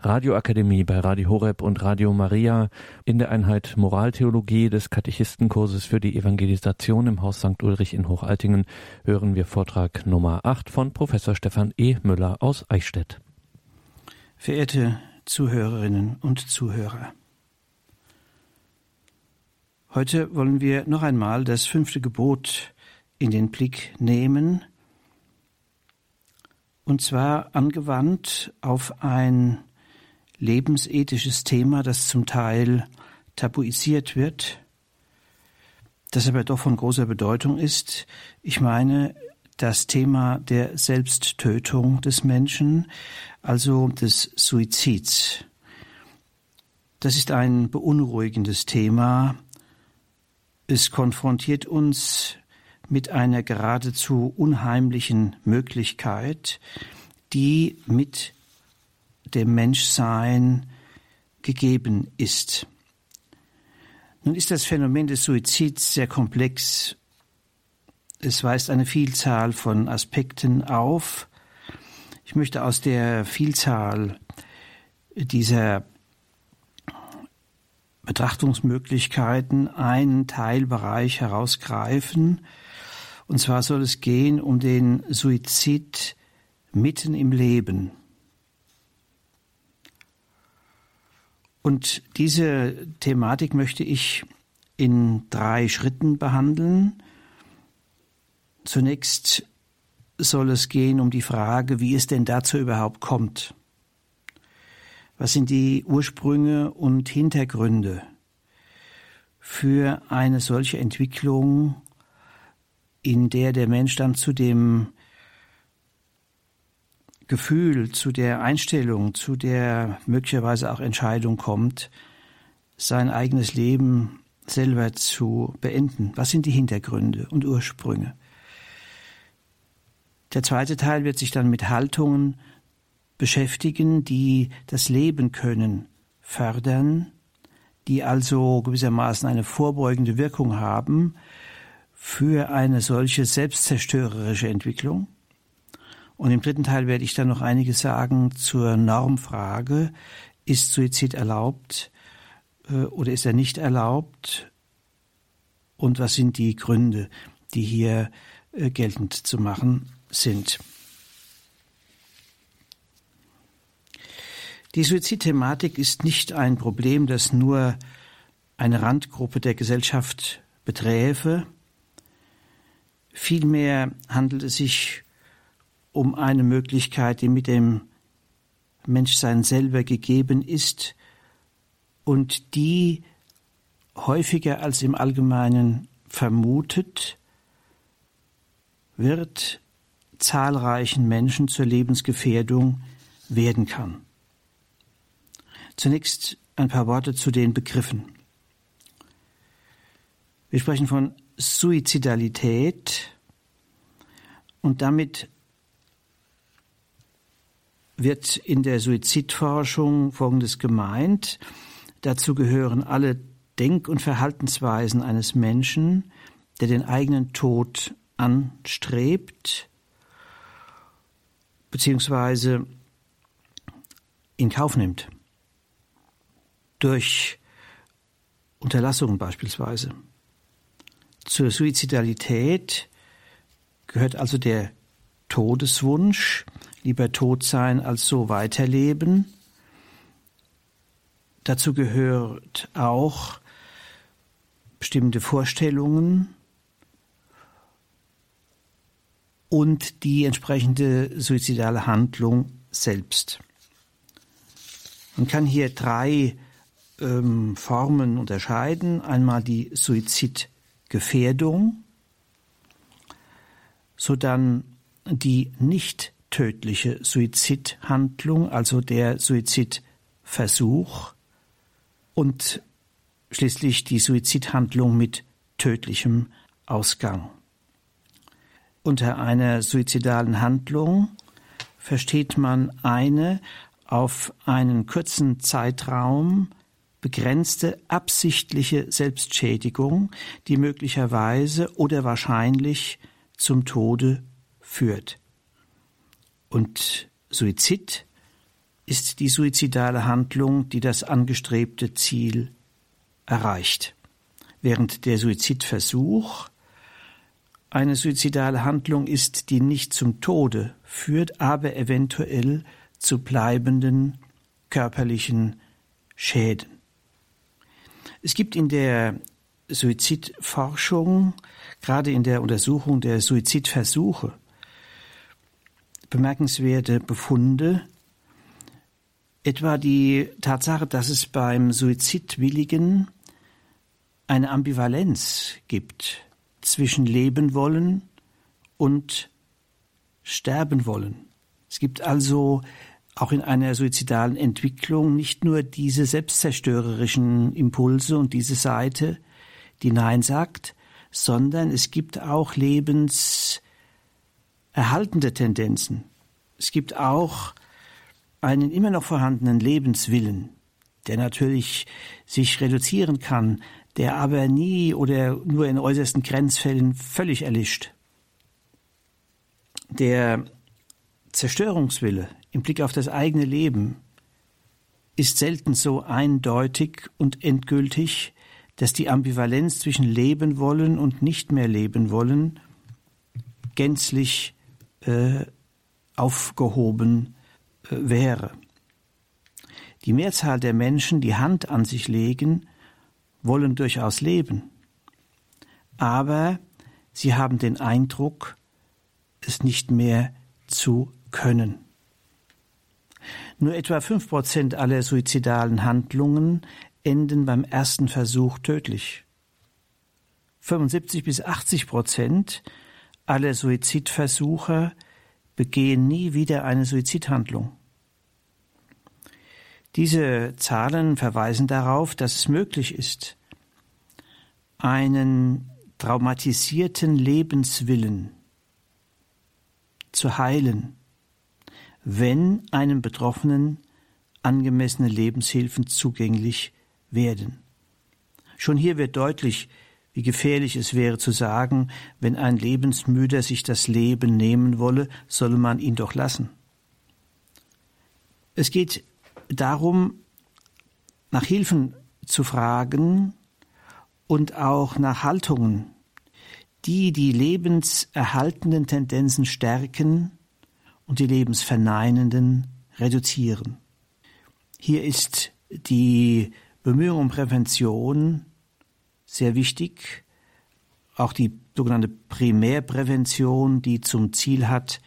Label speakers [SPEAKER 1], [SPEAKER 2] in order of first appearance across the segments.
[SPEAKER 1] Radioakademie bei Radio Horeb und Radio Maria in der Einheit Moraltheologie des Katechistenkurses für die Evangelisation im Haus St. Ulrich in Hochaltingen hören wir Vortrag Nummer 8 von Professor Stefan E. Müller aus Eichstätt.
[SPEAKER 2] Verehrte Zuhörerinnen und Zuhörer, heute wollen wir noch einmal das fünfte Gebot in den Blick nehmen, und zwar angewandt auf ein lebensethisches Thema, das zum Teil tabuisiert wird, das aber doch von großer Bedeutung ist. Ich meine das Thema der Selbsttötung des Menschen, also des Suizids. Das ist ein beunruhigendes Thema. Es konfrontiert uns mit einer geradezu unheimlichen Möglichkeit, die mit dem Menschsein gegeben ist. Nun ist das Phänomen des Suizids sehr komplex. Es weist eine Vielzahl von Aspekten auf. Ich möchte aus der Vielzahl dieser Betrachtungsmöglichkeiten einen Teilbereich herausgreifen. Und zwar soll es gehen um den Suizid mitten im Leben. Und diese Thematik möchte ich in drei Schritten behandeln. Zunächst soll es gehen um die Frage, wie es denn dazu überhaupt kommt. Was sind die Ursprünge und Hintergründe für eine solche Entwicklung, in der der Mensch dann zu dem Gefühl, zu der Einstellung, zu der möglicherweise auch Entscheidung kommt, sein eigenes Leben selber zu beenden. Was sind die Hintergründe und Ursprünge? Der zweite Teil wird sich dann mit Haltungen beschäftigen, die das Leben können, fördern, die also gewissermaßen eine vorbeugende Wirkung haben für eine solche selbstzerstörerische Entwicklung. Und im dritten Teil werde ich dann noch einiges sagen zur Normfrage. Ist Suizid erlaubt äh, oder ist er nicht erlaubt? Und was sind die Gründe, die hier äh, geltend zu machen sind? Die Suizidthematik ist nicht ein Problem, das nur eine Randgruppe der Gesellschaft beträfe. Vielmehr handelt es sich um eine Möglichkeit, die mit dem Menschsein selber gegeben ist und die häufiger als im Allgemeinen vermutet wird, zahlreichen Menschen zur Lebensgefährdung werden kann. Zunächst ein paar Worte zu den Begriffen. Wir sprechen von Suizidalität und damit wird in der Suizidforschung Folgendes gemeint. Dazu gehören alle Denk- und Verhaltensweisen eines Menschen, der den eigenen Tod anstrebt, beziehungsweise in Kauf nimmt. Durch Unterlassungen beispielsweise. Zur Suizidalität gehört also der Todeswunsch, lieber tot sein als so weiterleben. Dazu gehört auch bestimmte Vorstellungen und die entsprechende suizidale Handlung selbst. Man kann hier drei ähm, Formen unterscheiden. Einmal die Suizidgefährdung, sodann die nicht tödliche Suizidhandlung, also der Suizidversuch und schließlich die Suizidhandlung mit tödlichem Ausgang. Unter einer suizidalen Handlung versteht man eine auf einen kurzen Zeitraum begrenzte absichtliche Selbstschädigung, die möglicherweise oder wahrscheinlich zum Tode führt. Und Suizid ist die suizidale Handlung, die das angestrebte Ziel erreicht, während der Suizidversuch eine suizidale Handlung ist, die nicht zum Tode führt, aber eventuell zu bleibenden körperlichen Schäden. Es gibt in der Suizidforschung, gerade in der Untersuchung der Suizidversuche, bemerkenswerte Befunde, etwa die Tatsache, dass es beim Suizidwilligen eine Ambivalenz gibt zwischen Leben wollen und sterben wollen. Es gibt also auch in einer suizidalen Entwicklung nicht nur diese selbstzerstörerischen Impulse und diese Seite, die Nein sagt, sondern es gibt auch lebenserhaltende Tendenzen. Es gibt auch einen immer noch vorhandenen Lebenswillen, der natürlich sich reduzieren kann, der aber nie oder nur in äußersten Grenzfällen völlig erlischt. Der Zerstörungswille im Blick auf das eigene Leben ist selten so eindeutig und endgültig, dass die Ambivalenz zwischen leben wollen und nicht mehr leben wollen gänzlich äh, aufgehoben äh, wäre. Die Mehrzahl der Menschen, die Hand an sich legen, wollen durchaus leben, aber sie haben den Eindruck, es nicht mehr zu können. Nur etwa fünf Prozent aller suizidalen Handlungen enden beim ersten Versuch tödlich. 75 bis 80 Prozent aller Suizidversuche begehen nie wieder eine Suizidhandlung. Diese Zahlen verweisen darauf, dass es möglich ist, einen traumatisierten Lebenswillen zu heilen, wenn einem Betroffenen angemessene Lebenshilfen zugänglich werden. Schon hier wird deutlich, wie gefährlich es wäre zu sagen, wenn ein Lebensmüder sich das Leben nehmen wolle, solle man ihn doch lassen. Es geht darum, nach Hilfen zu fragen und auch nach Haltungen, die die lebenserhaltenden Tendenzen stärken und die lebensverneinenden reduzieren. Hier ist die Bemühung um Prävention sehr wichtig, auch die sogenannte Primärprävention, die zum Ziel hat,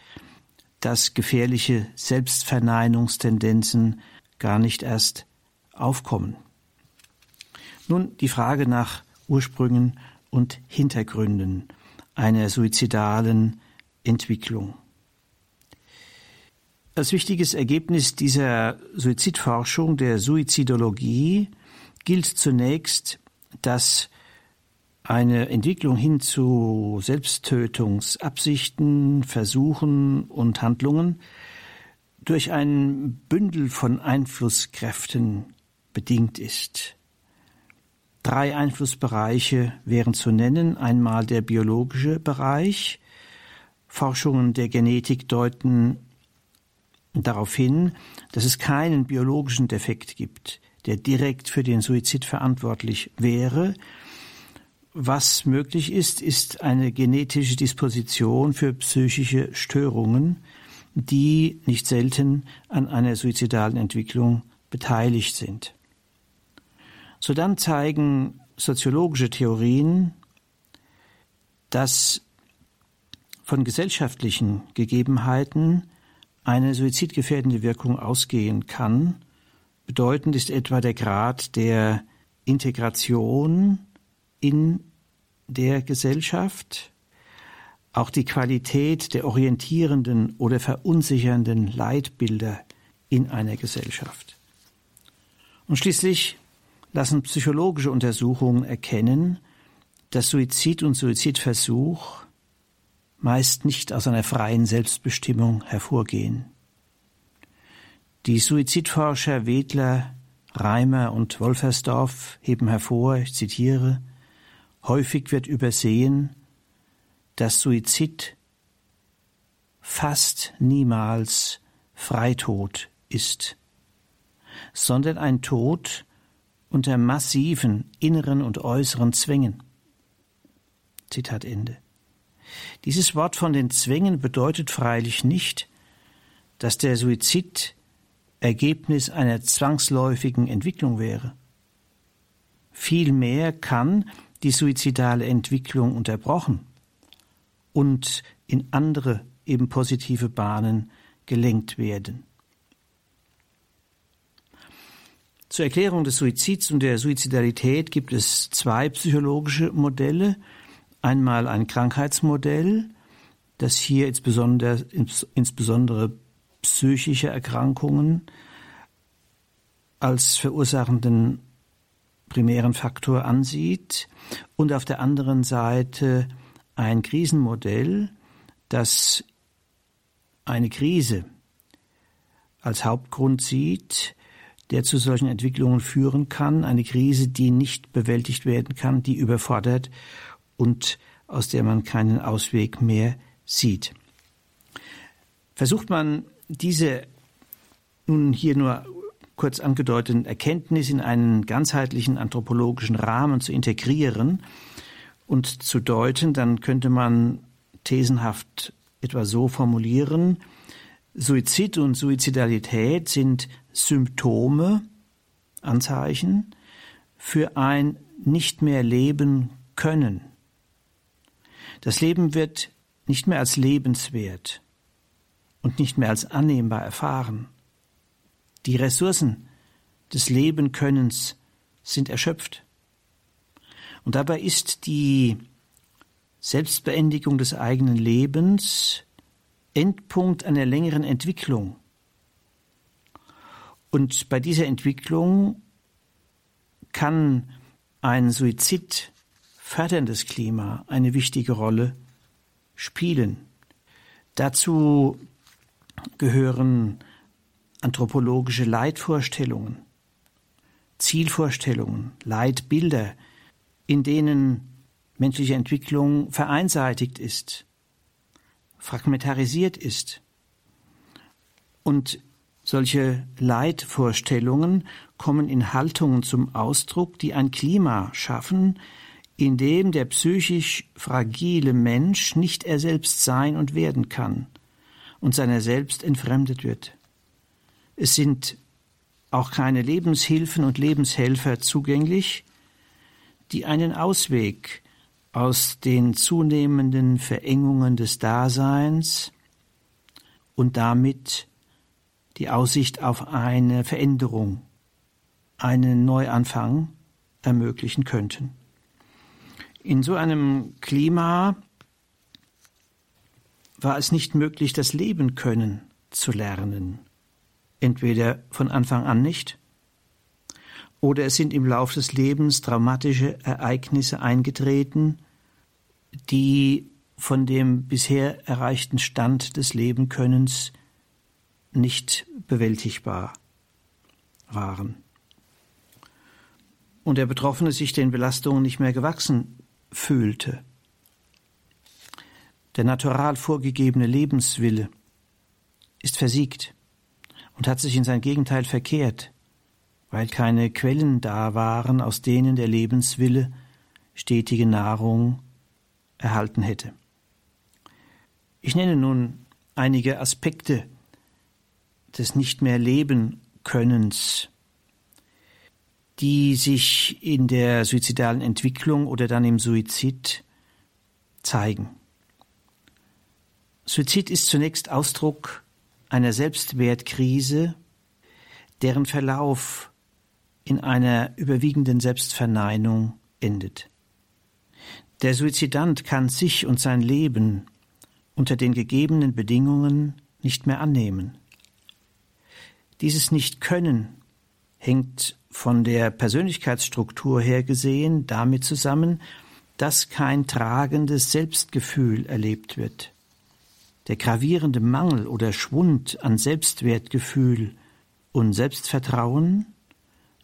[SPEAKER 2] dass gefährliche Selbstverneinungstendenzen gar nicht erst aufkommen. Nun die Frage nach Ursprüngen und Hintergründen einer suizidalen Entwicklung. Als wichtiges Ergebnis dieser Suizidforschung, der Suizidologie, gilt zunächst, dass eine Entwicklung hin zu Selbsttötungsabsichten, Versuchen und Handlungen durch ein Bündel von Einflusskräften bedingt ist. Drei Einflussbereiche wären zu nennen. Einmal der biologische Bereich. Forschungen der Genetik deuten darauf hin, dass es keinen biologischen Defekt gibt, der direkt für den Suizid verantwortlich wäre. Was möglich ist, ist eine genetische Disposition für psychische Störungen, die nicht selten an einer suizidalen Entwicklung beteiligt sind. Sodann zeigen soziologische Theorien, dass von gesellschaftlichen Gegebenheiten eine suizidgefährdende Wirkung ausgehen kann. Bedeutend ist etwa der Grad der Integration in der Gesellschaft, auch die Qualität der orientierenden oder verunsichernden Leitbilder in einer Gesellschaft. Und schließlich lassen psychologische Untersuchungen erkennen, dass Suizid und Suizidversuch meist nicht aus einer freien Selbstbestimmung hervorgehen. Die Suizidforscher Wedler, Reimer und Wolfersdorf heben hervor, ich zitiere, häufig wird übersehen, dass Suizid fast niemals Freitod ist. sondern ein Tod unter massiven inneren und äußeren Zwängen. Zitat Ende. Dieses Wort von den Zwängen bedeutet freilich nicht, dass der Suizid Ergebnis einer zwangsläufigen Entwicklung wäre. Vielmehr kann die suizidale Entwicklung unterbrochen und in andere eben positive Bahnen gelenkt werden. Zur Erklärung des Suizids und der Suizidalität gibt es zwei psychologische Modelle. Einmal ein Krankheitsmodell, das hier insbesondere, insbesondere psychische Erkrankungen als verursachenden primären Faktor ansieht und auf der anderen Seite ein Krisenmodell, das eine Krise als Hauptgrund sieht, der zu solchen Entwicklungen führen kann, eine Krise, die nicht bewältigt werden kann, die überfordert und aus der man keinen Ausweg mehr sieht. Versucht man diese nun hier nur kurz angedeuteten Erkenntnis in einen ganzheitlichen anthropologischen Rahmen zu integrieren und zu deuten, dann könnte man thesenhaft etwa so formulieren, Suizid und Suizidalität sind Symptome, Anzeichen für ein nicht mehr leben können. Das Leben wird nicht mehr als lebenswert und nicht mehr als annehmbar erfahren. Die Ressourcen des Lebenkönnens sind erschöpft. Und dabei ist die Selbstbeendigung des eigenen Lebens Endpunkt einer längeren Entwicklung. Und bei dieser Entwicklung kann ein Suizid förderndes Klima eine wichtige Rolle spielen. Dazu gehören anthropologische Leitvorstellungen, Zielvorstellungen, Leitbilder, in denen menschliche Entwicklung vereinseitigt ist, fragmentarisiert ist. Und solche Leitvorstellungen kommen in Haltungen zum Ausdruck, die ein Klima schaffen, in dem der psychisch fragile Mensch nicht er selbst sein und werden kann und seiner selbst entfremdet wird. Es sind auch keine Lebenshilfen und Lebenshelfer zugänglich, die einen Ausweg aus den zunehmenden Verengungen des Daseins und damit die Aussicht auf eine Veränderung, einen Neuanfang ermöglichen könnten. In so einem Klima war es nicht möglich, das Leben können zu lernen. Entweder von Anfang an nicht, oder es sind im Lauf des Lebens dramatische Ereignisse eingetreten, die von dem bisher erreichten Stand des Lebenkönnens nicht bewältigbar waren. Und der Betroffene sich den Belastungen nicht mehr gewachsen fühlte. Der natural vorgegebene Lebenswille ist versiegt und hat sich in sein Gegenteil verkehrt, weil keine Quellen da waren, aus denen der Lebenswille stetige Nahrung erhalten hätte. Ich nenne nun einige Aspekte des nicht mehr leben Könnens, die sich in der suizidalen Entwicklung oder dann im Suizid zeigen. Suizid ist zunächst Ausdruck einer Selbstwertkrise, deren Verlauf in einer überwiegenden Selbstverneinung endet. Der Suizidant kann sich und sein Leben unter den gegebenen Bedingungen nicht mehr annehmen. Dieses Nicht-Können hängt von der Persönlichkeitsstruktur her gesehen damit zusammen, dass kein tragendes Selbstgefühl erlebt wird. Der gravierende Mangel oder Schwund an Selbstwertgefühl und Selbstvertrauen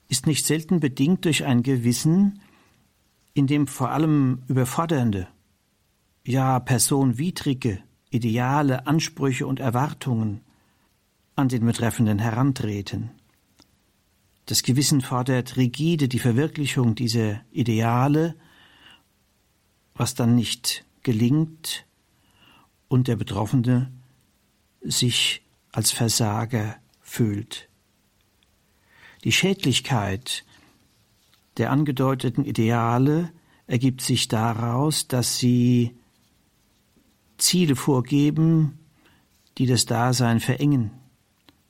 [SPEAKER 2] ist nicht selten bedingt durch ein Gewissen, in dem vor allem überfordernde, ja personwidrige Ideale, Ansprüche und Erwartungen an den Betreffenden herantreten. Das Gewissen fordert rigide die Verwirklichung dieser Ideale, was dann nicht gelingt und der Betroffene sich als Versager fühlt. Die Schädlichkeit der angedeuteten Ideale ergibt sich daraus, dass sie Ziele vorgeben, die das Dasein verengen,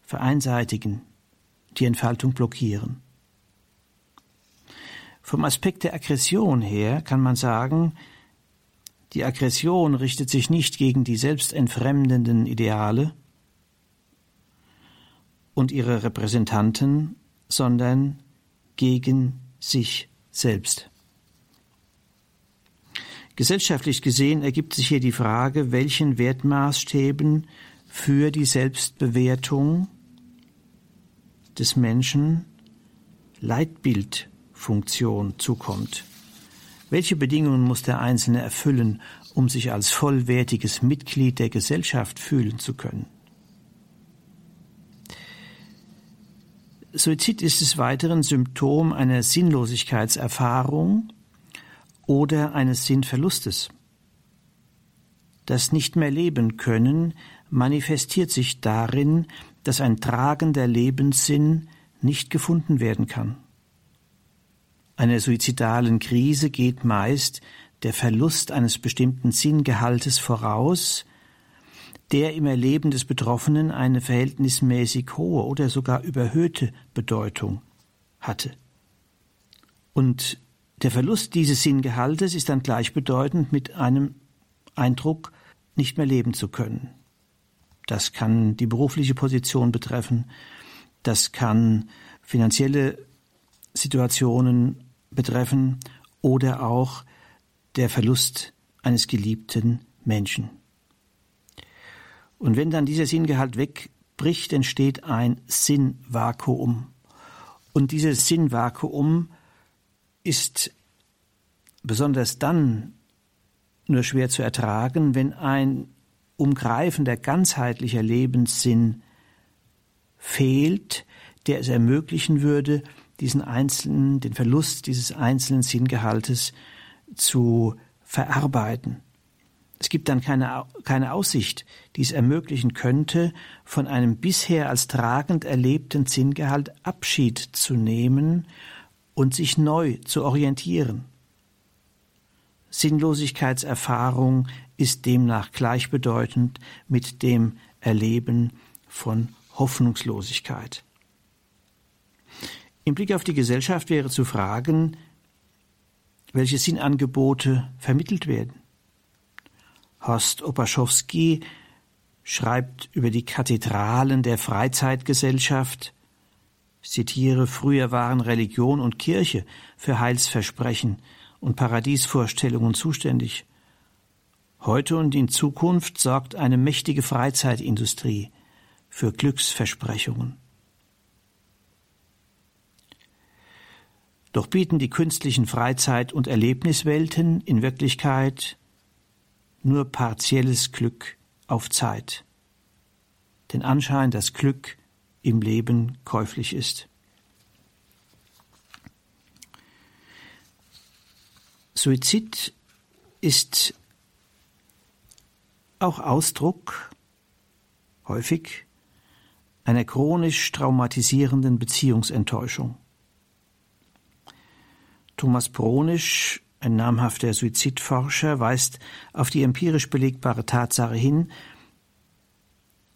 [SPEAKER 2] vereinseitigen, die Entfaltung blockieren. Vom Aspekt der Aggression her kann man sagen, die Aggression richtet sich nicht gegen die selbstentfremdenden Ideale und ihre Repräsentanten, sondern gegen sich selbst. Gesellschaftlich gesehen ergibt sich hier die Frage, welchen Wertmaßstäben für die Selbstbewertung des Menschen Leitbildfunktion zukommt. Welche Bedingungen muss der Einzelne erfüllen, um sich als vollwertiges Mitglied der Gesellschaft fühlen zu können? Suizid ist des Weiteren Symptom einer Sinnlosigkeitserfahrung oder eines Sinnverlustes. Das nicht mehr leben können manifestiert sich darin, dass ein tragender Lebenssinn nicht gefunden werden kann. Einer suizidalen Krise geht meist der Verlust eines bestimmten Sinngehaltes voraus, der im Erleben des Betroffenen eine verhältnismäßig hohe oder sogar überhöhte Bedeutung hatte. Und der Verlust dieses Sinngehaltes ist dann gleichbedeutend mit einem Eindruck, nicht mehr leben zu können. Das kann die berufliche Position betreffen, das kann finanzielle Situationen betreffen oder auch der Verlust eines geliebten Menschen. Und wenn dann dieser Sinngehalt wegbricht, entsteht ein Sinnvakuum. Und dieses Sinnvakuum ist besonders dann nur schwer zu ertragen, wenn ein umgreifender, ganzheitlicher Lebenssinn fehlt, der es ermöglichen würde, diesen einzelnen, den Verlust dieses einzelnen Sinngehaltes zu verarbeiten. Es gibt dann keine, keine Aussicht, die es ermöglichen könnte, von einem bisher als tragend erlebten Sinngehalt Abschied zu nehmen und sich neu zu orientieren. Sinnlosigkeitserfahrung ist demnach gleichbedeutend mit dem Erleben von Hoffnungslosigkeit. Im Blick auf die Gesellschaft wäre zu fragen, welche Sinnangebote vermittelt werden. Horst Opaschowski schreibt über die Kathedralen der Freizeitgesellschaft, zitiere, früher waren Religion und Kirche für Heilsversprechen und Paradiesvorstellungen zuständig. Heute und in Zukunft sorgt eine mächtige Freizeitindustrie für Glücksversprechungen. Doch bieten die künstlichen Freizeit- und Erlebniswelten in Wirklichkeit nur partielles Glück auf Zeit. Den Anschein, dass Glück im Leben käuflich ist. Suizid ist auch Ausdruck häufig einer chronisch traumatisierenden Beziehungsenttäuschung. Thomas Bronisch, ein namhafter Suizidforscher, weist auf die empirisch belegbare Tatsache hin,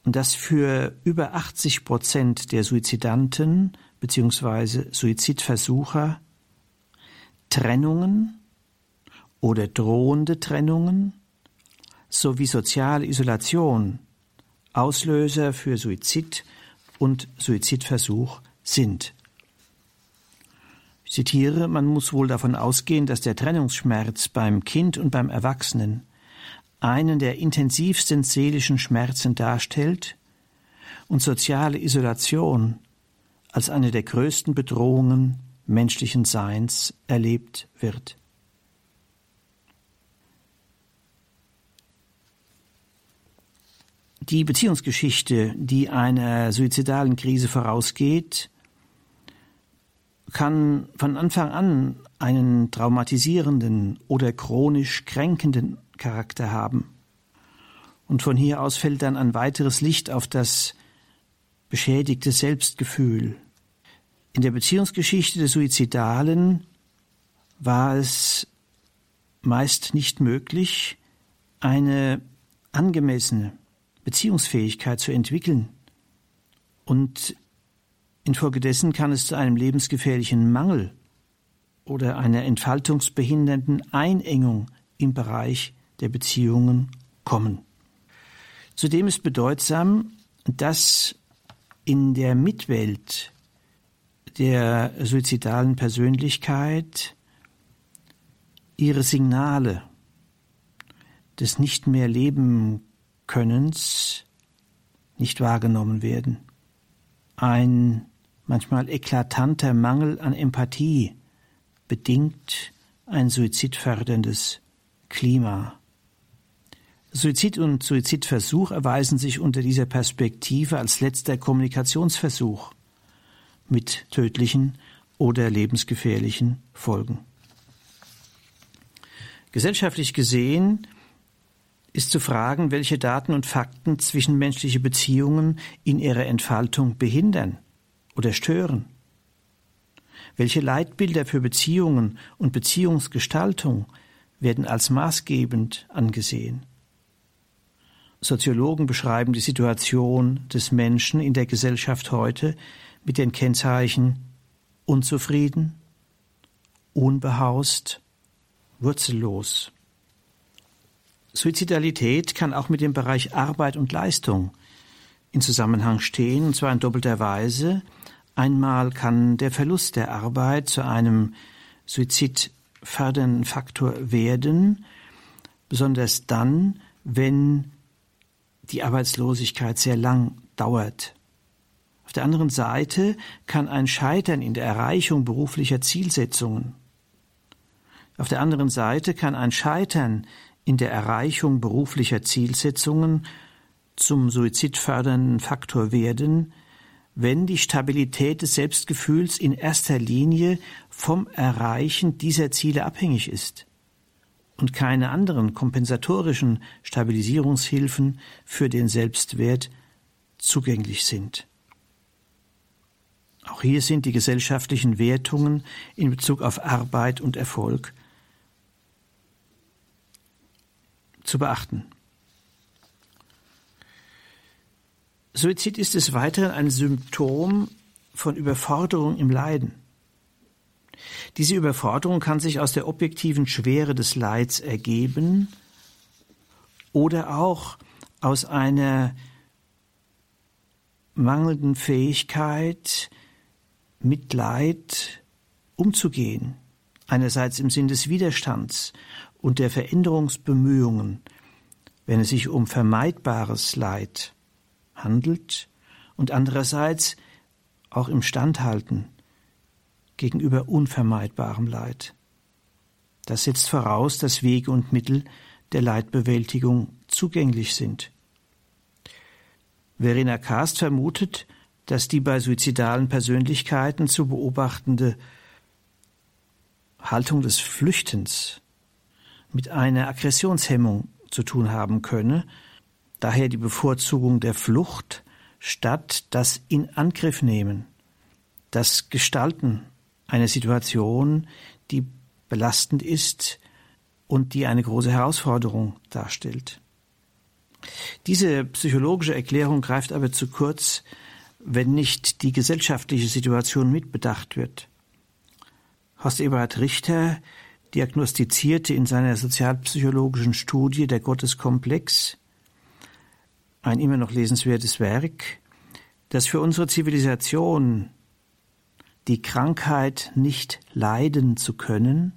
[SPEAKER 2] dass für über 80 Prozent der Suizidanten bzw. Suizidversucher Trennungen oder drohende Trennungen sowie soziale Isolation Auslöser für Suizid und Suizidversuch sind. Zitiere, man muss wohl davon ausgehen, dass der Trennungsschmerz beim Kind und beim Erwachsenen einen der intensivsten seelischen Schmerzen darstellt und soziale Isolation als eine der größten Bedrohungen menschlichen Seins erlebt wird. Die Beziehungsgeschichte, die einer suizidalen Krise vorausgeht, kann von Anfang an einen traumatisierenden oder chronisch kränkenden Charakter haben. Und von hier aus fällt dann ein weiteres Licht auf das beschädigte Selbstgefühl. In der Beziehungsgeschichte der Suizidalen war es meist nicht möglich, eine angemessene Beziehungsfähigkeit zu entwickeln. Und infolgedessen kann es zu einem lebensgefährlichen Mangel oder einer entfaltungsbehindernden Einengung im Bereich der Beziehungen kommen. Zudem ist bedeutsam, dass in der Mitwelt der suizidalen Persönlichkeit ihre Signale des nicht mehr leben Könnens nicht wahrgenommen werden. Ein manchmal eklatanter Mangel an Empathie bedingt ein suizidförderndes Klima. Suizid und Suizidversuch erweisen sich unter dieser Perspektive als letzter Kommunikationsversuch mit tödlichen oder lebensgefährlichen Folgen. Gesellschaftlich gesehen ist zu fragen, welche Daten und Fakten zwischenmenschliche Beziehungen in ihrer Entfaltung behindern oder stören. Welche Leitbilder für Beziehungen und Beziehungsgestaltung werden als maßgebend angesehen? Soziologen beschreiben die Situation des Menschen in der Gesellschaft heute mit den Kennzeichen unzufrieden, unbehaust, wurzellos. Suizidalität kann auch mit dem Bereich Arbeit und Leistung in Zusammenhang stehen, und zwar in doppelter Weise. Einmal kann der Verlust der Arbeit zu einem suizidfördernden Faktor werden, besonders dann, wenn die Arbeitslosigkeit sehr lang dauert. Auf der anderen Seite kann ein Scheitern in der Erreichung beruflicher Zielsetzungen. Auf der anderen Seite kann ein Scheitern in der Erreichung beruflicher Zielsetzungen zum suizidfördernden Faktor werden, wenn die Stabilität des Selbstgefühls in erster Linie vom Erreichen dieser Ziele abhängig ist und keine anderen kompensatorischen Stabilisierungshilfen für den Selbstwert zugänglich sind. Auch hier sind die gesellschaftlichen Wertungen in Bezug auf Arbeit und Erfolg zu beachten. Suizid ist des Weiteren ein Symptom von Überforderung im Leiden. Diese Überforderung kann sich aus der objektiven Schwere des Leids ergeben oder auch aus einer mangelnden Fähigkeit, mit Leid umzugehen. Einerseits im Sinn des Widerstands und der Veränderungsbemühungen, wenn es sich um vermeidbares Leid handelt, und andererseits auch im Standhalten gegenüber unvermeidbarem Leid. Das setzt voraus, dass Wege und Mittel der Leidbewältigung zugänglich sind. Verena Kast vermutet, dass die bei suizidalen Persönlichkeiten zu beobachtende Haltung des Flüchtens mit einer Aggressionshemmung zu tun haben könne, daher die Bevorzugung der Flucht statt das in Angriff nehmen, das Gestalten einer Situation, die belastend ist und die eine große Herausforderung darstellt. Diese psychologische Erklärung greift aber zu kurz, wenn nicht die gesellschaftliche Situation mitbedacht wird. Horst Eberhard Richter diagnostizierte in seiner sozialpsychologischen Studie Der Gotteskomplex ein immer noch lesenswertes Werk, dass für unsere Zivilisation die Krankheit nicht leiden zu können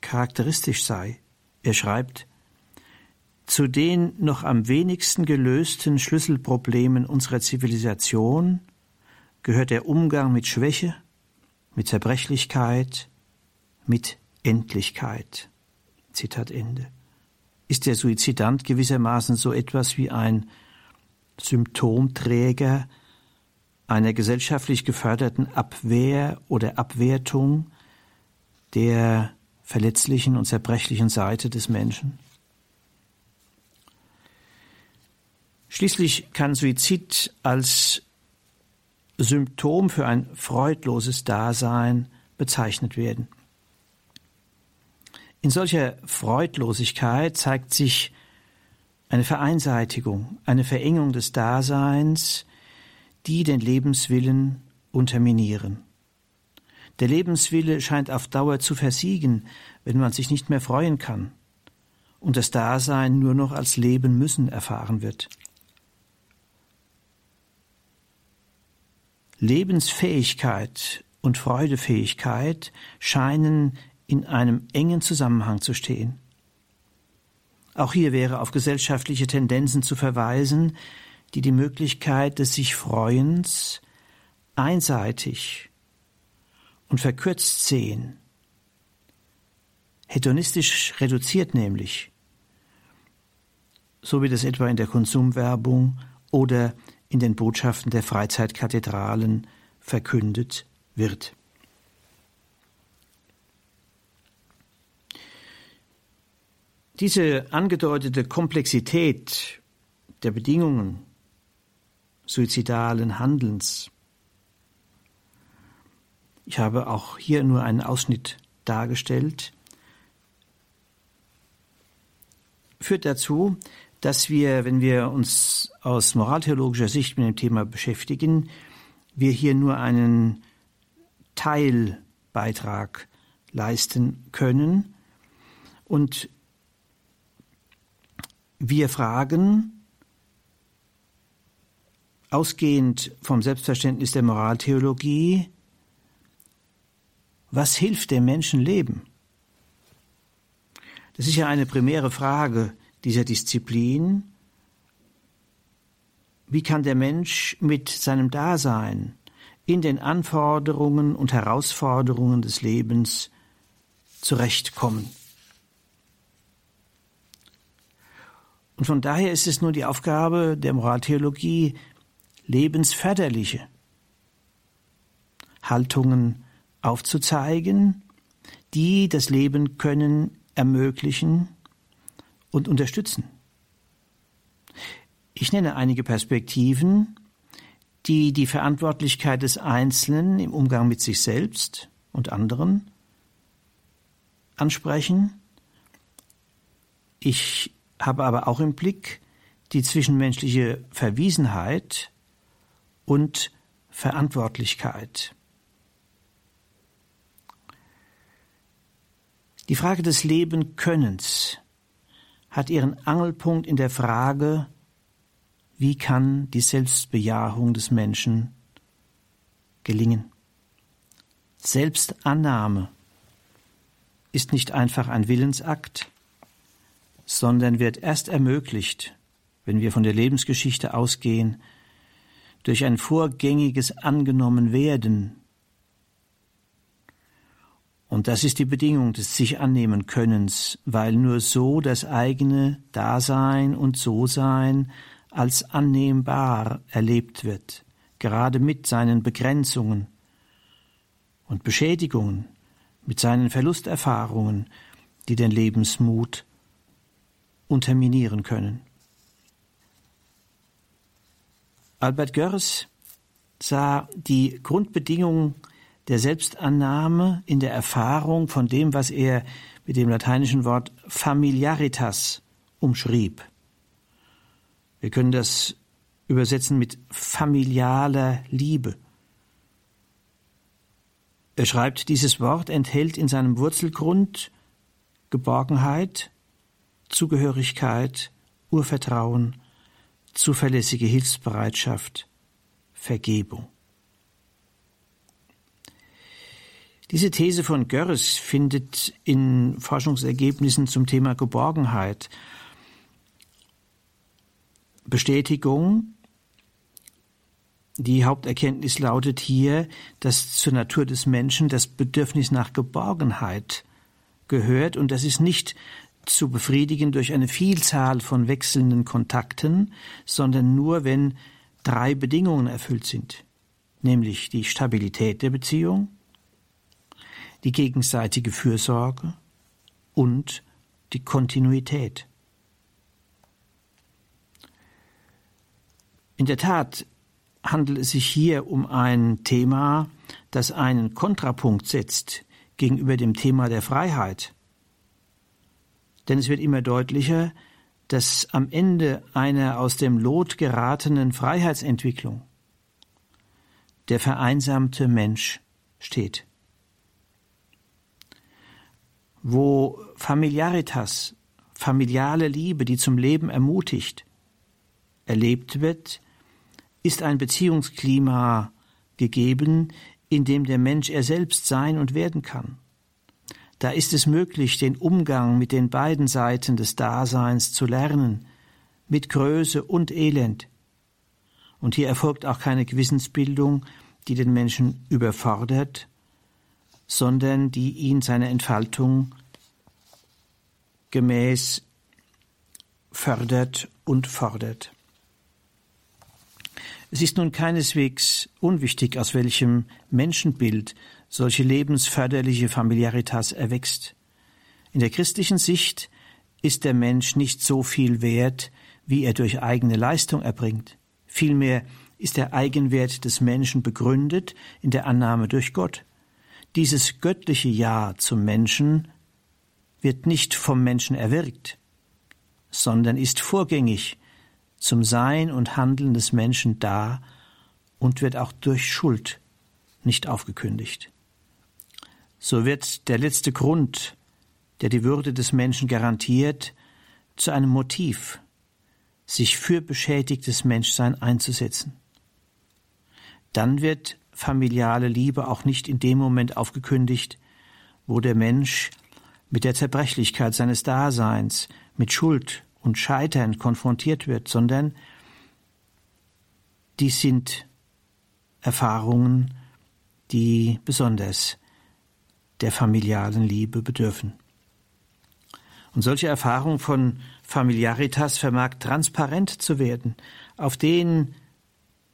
[SPEAKER 2] charakteristisch sei. Er schreibt, zu den noch am wenigsten gelösten Schlüsselproblemen unserer Zivilisation gehört der Umgang mit Schwäche, mit Zerbrechlichkeit, mit Endlichkeit. Zitat Ende. Ist der Suizidant gewissermaßen so etwas wie ein Symptomträger einer gesellschaftlich geförderten Abwehr oder Abwertung der verletzlichen und zerbrechlichen Seite des Menschen? Schließlich kann Suizid als Symptom für ein freudloses Dasein bezeichnet werden. In solcher Freudlosigkeit zeigt sich eine Vereinseitigung, eine Verengung des Daseins, die den Lebenswillen unterminieren. Der Lebenswille scheint auf Dauer zu versiegen, wenn man sich nicht mehr freuen kann und das Dasein nur noch als Leben müssen erfahren wird. Lebensfähigkeit und Freudefähigkeit scheinen in einem engen Zusammenhang zu stehen. Auch hier wäre auf gesellschaftliche Tendenzen zu verweisen, die die Möglichkeit des sich Freuens einseitig und verkürzt sehen. Hedonistisch reduziert nämlich, so wie das etwa in der Konsumwerbung oder in den Botschaften der Freizeitkathedralen verkündet wird. Diese angedeutete Komplexität der Bedingungen suizidalen Handelns, ich habe auch hier nur einen Ausschnitt dargestellt, führt dazu, dass wir, wenn wir uns aus moraltheologischer Sicht mit dem Thema beschäftigen, wir hier nur einen Teilbeitrag leisten können. Und wir fragen, ausgehend vom Selbstverständnis der Moraltheologie, was hilft dem Menschenleben? Das ist ja eine primäre Frage dieser Disziplin. Wie kann der Mensch mit seinem Dasein in den Anforderungen und Herausforderungen des Lebens zurechtkommen? Und von daher ist es nur die Aufgabe der Moraltheologie, lebensförderliche Haltungen aufzuzeigen, die das Leben können ermöglichen und unterstützen. Ich nenne einige Perspektiven, die die Verantwortlichkeit des Einzelnen im Umgang mit sich selbst und anderen ansprechen. Ich habe aber auch im Blick die zwischenmenschliche Verwiesenheit und Verantwortlichkeit. Die Frage des Lebenkönnens hat ihren Angelpunkt in der Frage, wie kann die Selbstbejahung des Menschen gelingen. Selbstannahme ist nicht einfach ein Willensakt, sondern wird erst ermöglicht, wenn wir von der Lebensgeschichte ausgehen, durch ein vorgängiges Angenommenwerden und das ist die Bedingung des sich annehmen Könnens, weil nur so das eigene Dasein und So-Sein als annehmbar erlebt wird, gerade mit seinen Begrenzungen und Beschädigungen, mit seinen Verlusterfahrungen, die den Lebensmut unterminieren können. Albert Görres sah die Grundbedingungen der Selbstannahme in der Erfahrung von dem, was er mit dem lateinischen Wort familiaritas umschrieb. Wir können das übersetzen mit familialer Liebe. Er schreibt, dieses Wort enthält in seinem Wurzelgrund Geborgenheit, Zugehörigkeit, Urvertrauen, zuverlässige Hilfsbereitschaft, Vergebung. Diese These von Görres findet in Forschungsergebnissen zum Thema Geborgenheit Bestätigung. Die Haupterkenntnis lautet hier, dass zur Natur des Menschen das Bedürfnis nach Geborgenheit gehört und das ist nicht zu befriedigen durch eine Vielzahl von wechselnden Kontakten, sondern nur wenn drei Bedingungen erfüllt sind. nämlich die Stabilität der Beziehung, die gegenseitige Fürsorge und die Kontinuität. In der Tat handelt es sich hier um ein Thema, das einen Kontrapunkt setzt gegenüber dem Thema der Freiheit. Denn es wird immer deutlicher, dass am Ende einer aus dem Lot geratenen Freiheitsentwicklung der vereinsamte Mensch steht. Wo Familiaritas, familiale Liebe, die zum Leben ermutigt, erlebt wird, ist ein Beziehungsklima gegeben, in dem der Mensch er selbst sein und werden kann. Da ist es möglich, den Umgang mit den beiden Seiten des Daseins zu lernen, mit Größe und Elend. Und hier erfolgt auch keine Gewissensbildung, die den Menschen überfordert, sondern die ihn seiner Entfaltung gemäß fördert und fordert. Es ist nun keineswegs unwichtig, aus welchem Menschenbild solche lebensförderliche Familiaritas erwächst. In der christlichen Sicht ist der Mensch nicht so viel wert, wie er durch eigene Leistung erbringt. Vielmehr ist der Eigenwert des Menschen begründet in der Annahme durch Gott. Dieses göttliche Ja zum Menschen wird nicht vom Menschen erwirkt, sondern ist vorgängig zum Sein und Handeln des Menschen da und wird auch durch Schuld nicht aufgekündigt. So wird der letzte Grund, der die Würde des Menschen garantiert, zu einem Motiv, sich für beschädigtes Menschsein einzusetzen. Dann wird familiale Liebe auch nicht in dem Moment aufgekündigt, wo der Mensch mit der Zerbrechlichkeit seines Daseins, mit Schuld und Scheitern konfrontiert wird, sondern dies sind Erfahrungen, die besonders der familialen Liebe bedürfen. Und solche Erfahrung von Familiaritas vermag transparent zu werden, auf den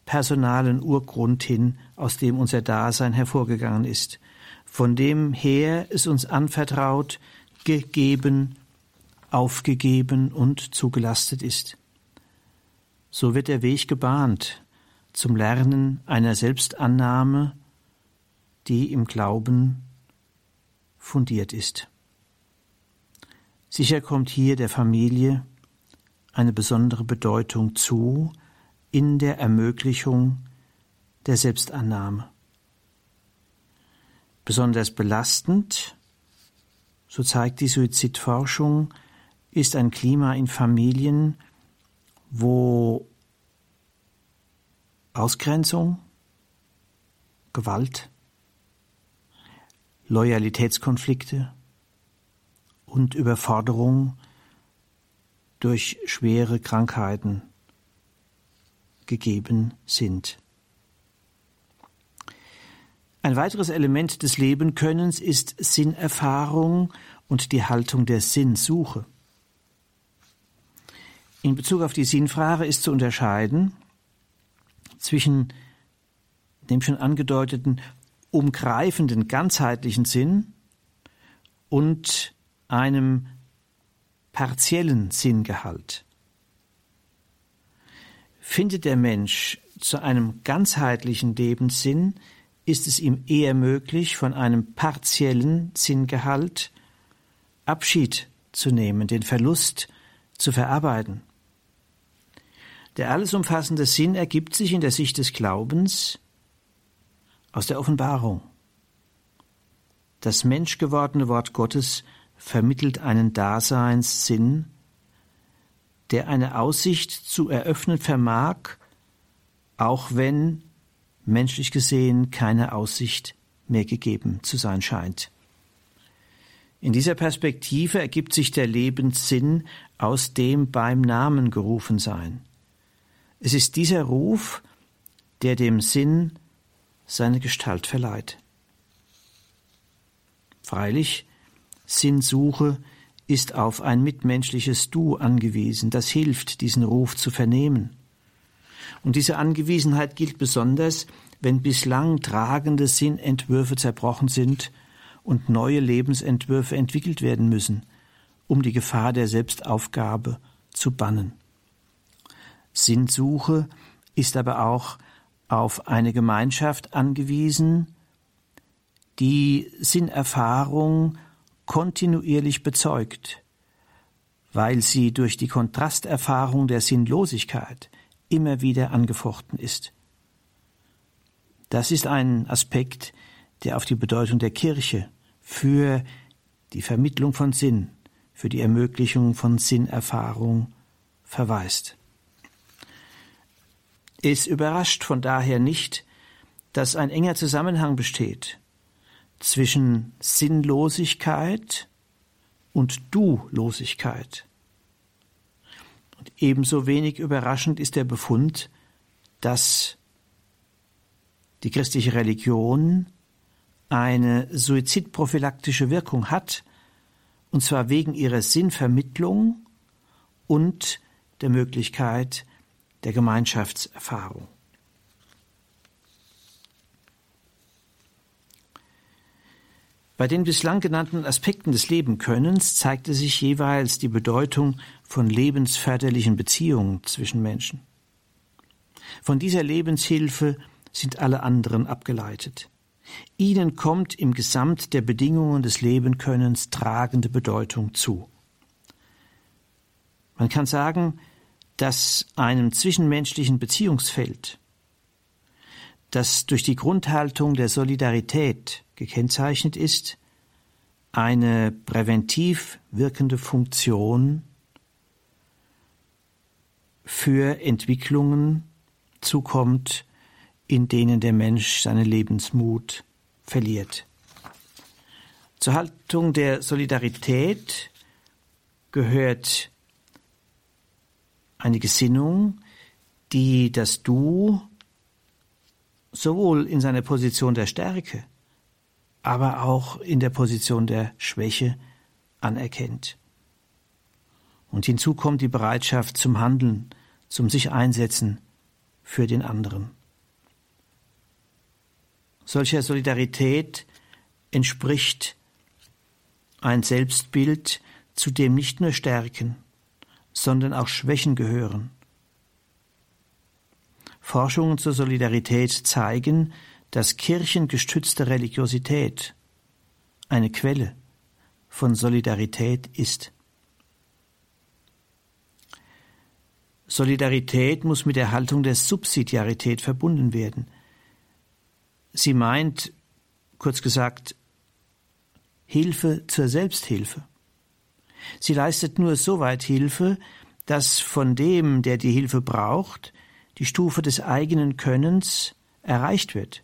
[SPEAKER 2] personalen Urgrund hin, aus dem unser Dasein hervorgegangen ist, von dem her es uns anvertraut, gegeben aufgegeben und zugelastet ist. So wird der Weg gebahnt zum Lernen einer Selbstannahme, die im Glauben fundiert ist. Sicher kommt hier der Familie eine besondere Bedeutung zu in der Ermöglichung der Selbstannahme. Besonders belastend, so zeigt die Suizidforschung, ist ein Klima in Familien, wo Ausgrenzung, Gewalt, Loyalitätskonflikte und Überforderung durch schwere Krankheiten gegeben sind. Ein weiteres Element des Lebenkönnens ist Sinnerfahrung und die Haltung der Sinnsuche. In Bezug auf die Sinnfrage ist zu unterscheiden zwischen dem schon angedeuteten umgreifenden ganzheitlichen Sinn und einem partiellen Sinngehalt. Findet der Mensch zu einem ganzheitlichen Lebenssinn, ist es ihm eher möglich, von einem partiellen Sinngehalt Abschied zu nehmen, den Verlust zu verarbeiten. Der alles umfassende Sinn ergibt sich in der Sicht des Glaubens aus der Offenbarung. Das menschgewordene Wort Gottes vermittelt einen Daseinssinn, der eine Aussicht zu eröffnen vermag, auch wenn menschlich gesehen keine Aussicht mehr gegeben zu sein scheint. In dieser Perspektive ergibt sich der Lebenssinn aus dem beim Namen gerufen sein. Es ist dieser Ruf, der dem Sinn seine Gestalt verleiht. Freilich, Sinnsuche ist auf ein mitmenschliches Du angewiesen, das hilft, diesen Ruf zu vernehmen. Und diese Angewiesenheit gilt besonders, wenn bislang tragende Sinnentwürfe zerbrochen sind und neue Lebensentwürfe entwickelt werden müssen, um die Gefahr der Selbstaufgabe zu bannen. Sinnsuche ist aber auch auf eine Gemeinschaft angewiesen, die Sinnerfahrung kontinuierlich bezeugt, weil sie durch die Kontrasterfahrung der Sinnlosigkeit immer wieder angefochten ist. Das ist ein Aspekt, der auf die Bedeutung der Kirche für die Vermittlung von Sinn, für die Ermöglichung von Sinnerfahrung verweist. Es überrascht von daher nicht, dass ein enger Zusammenhang besteht zwischen Sinnlosigkeit und Du-Losigkeit. Und ebenso wenig überraschend ist der Befund, dass die christliche Religion eine suizidprophylaktische Wirkung hat, und zwar wegen ihrer Sinnvermittlung und der Möglichkeit der Gemeinschaftserfahrung. Bei den bislang genannten Aspekten des Lebenkönnens zeigte sich jeweils die Bedeutung von lebensförderlichen Beziehungen zwischen Menschen. Von dieser Lebenshilfe sind alle anderen abgeleitet. Ihnen kommt im Gesamt der Bedingungen des Lebenkönnens tragende Bedeutung zu. Man kann sagen, dass einem zwischenmenschlichen Beziehungsfeld, das durch die Grundhaltung der Solidarität gekennzeichnet ist, eine präventiv wirkende Funktion für Entwicklungen zukommt, in denen der Mensch seinen Lebensmut verliert. Zur Haltung der Solidarität gehört eine Gesinnung, die das Du sowohl in seiner Position der Stärke aber auch in der Position der Schwäche anerkennt. Und hinzu kommt die Bereitschaft zum Handeln, zum sich einsetzen für den anderen. Solcher Solidarität entspricht ein Selbstbild, zu dem nicht nur Stärken, sondern auch Schwächen gehören. Forschungen zur Solidarität zeigen, dass kirchengestützte Religiosität eine Quelle von Solidarität ist. Solidarität muss mit der Haltung der Subsidiarität verbunden werden. Sie meint, kurz gesagt, Hilfe zur Selbsthilfe. Sie leistet nur so weit Hilfe, dass von dem, der die Hilfe braucht, die Stufe des eigenen Könnens erreicht wird.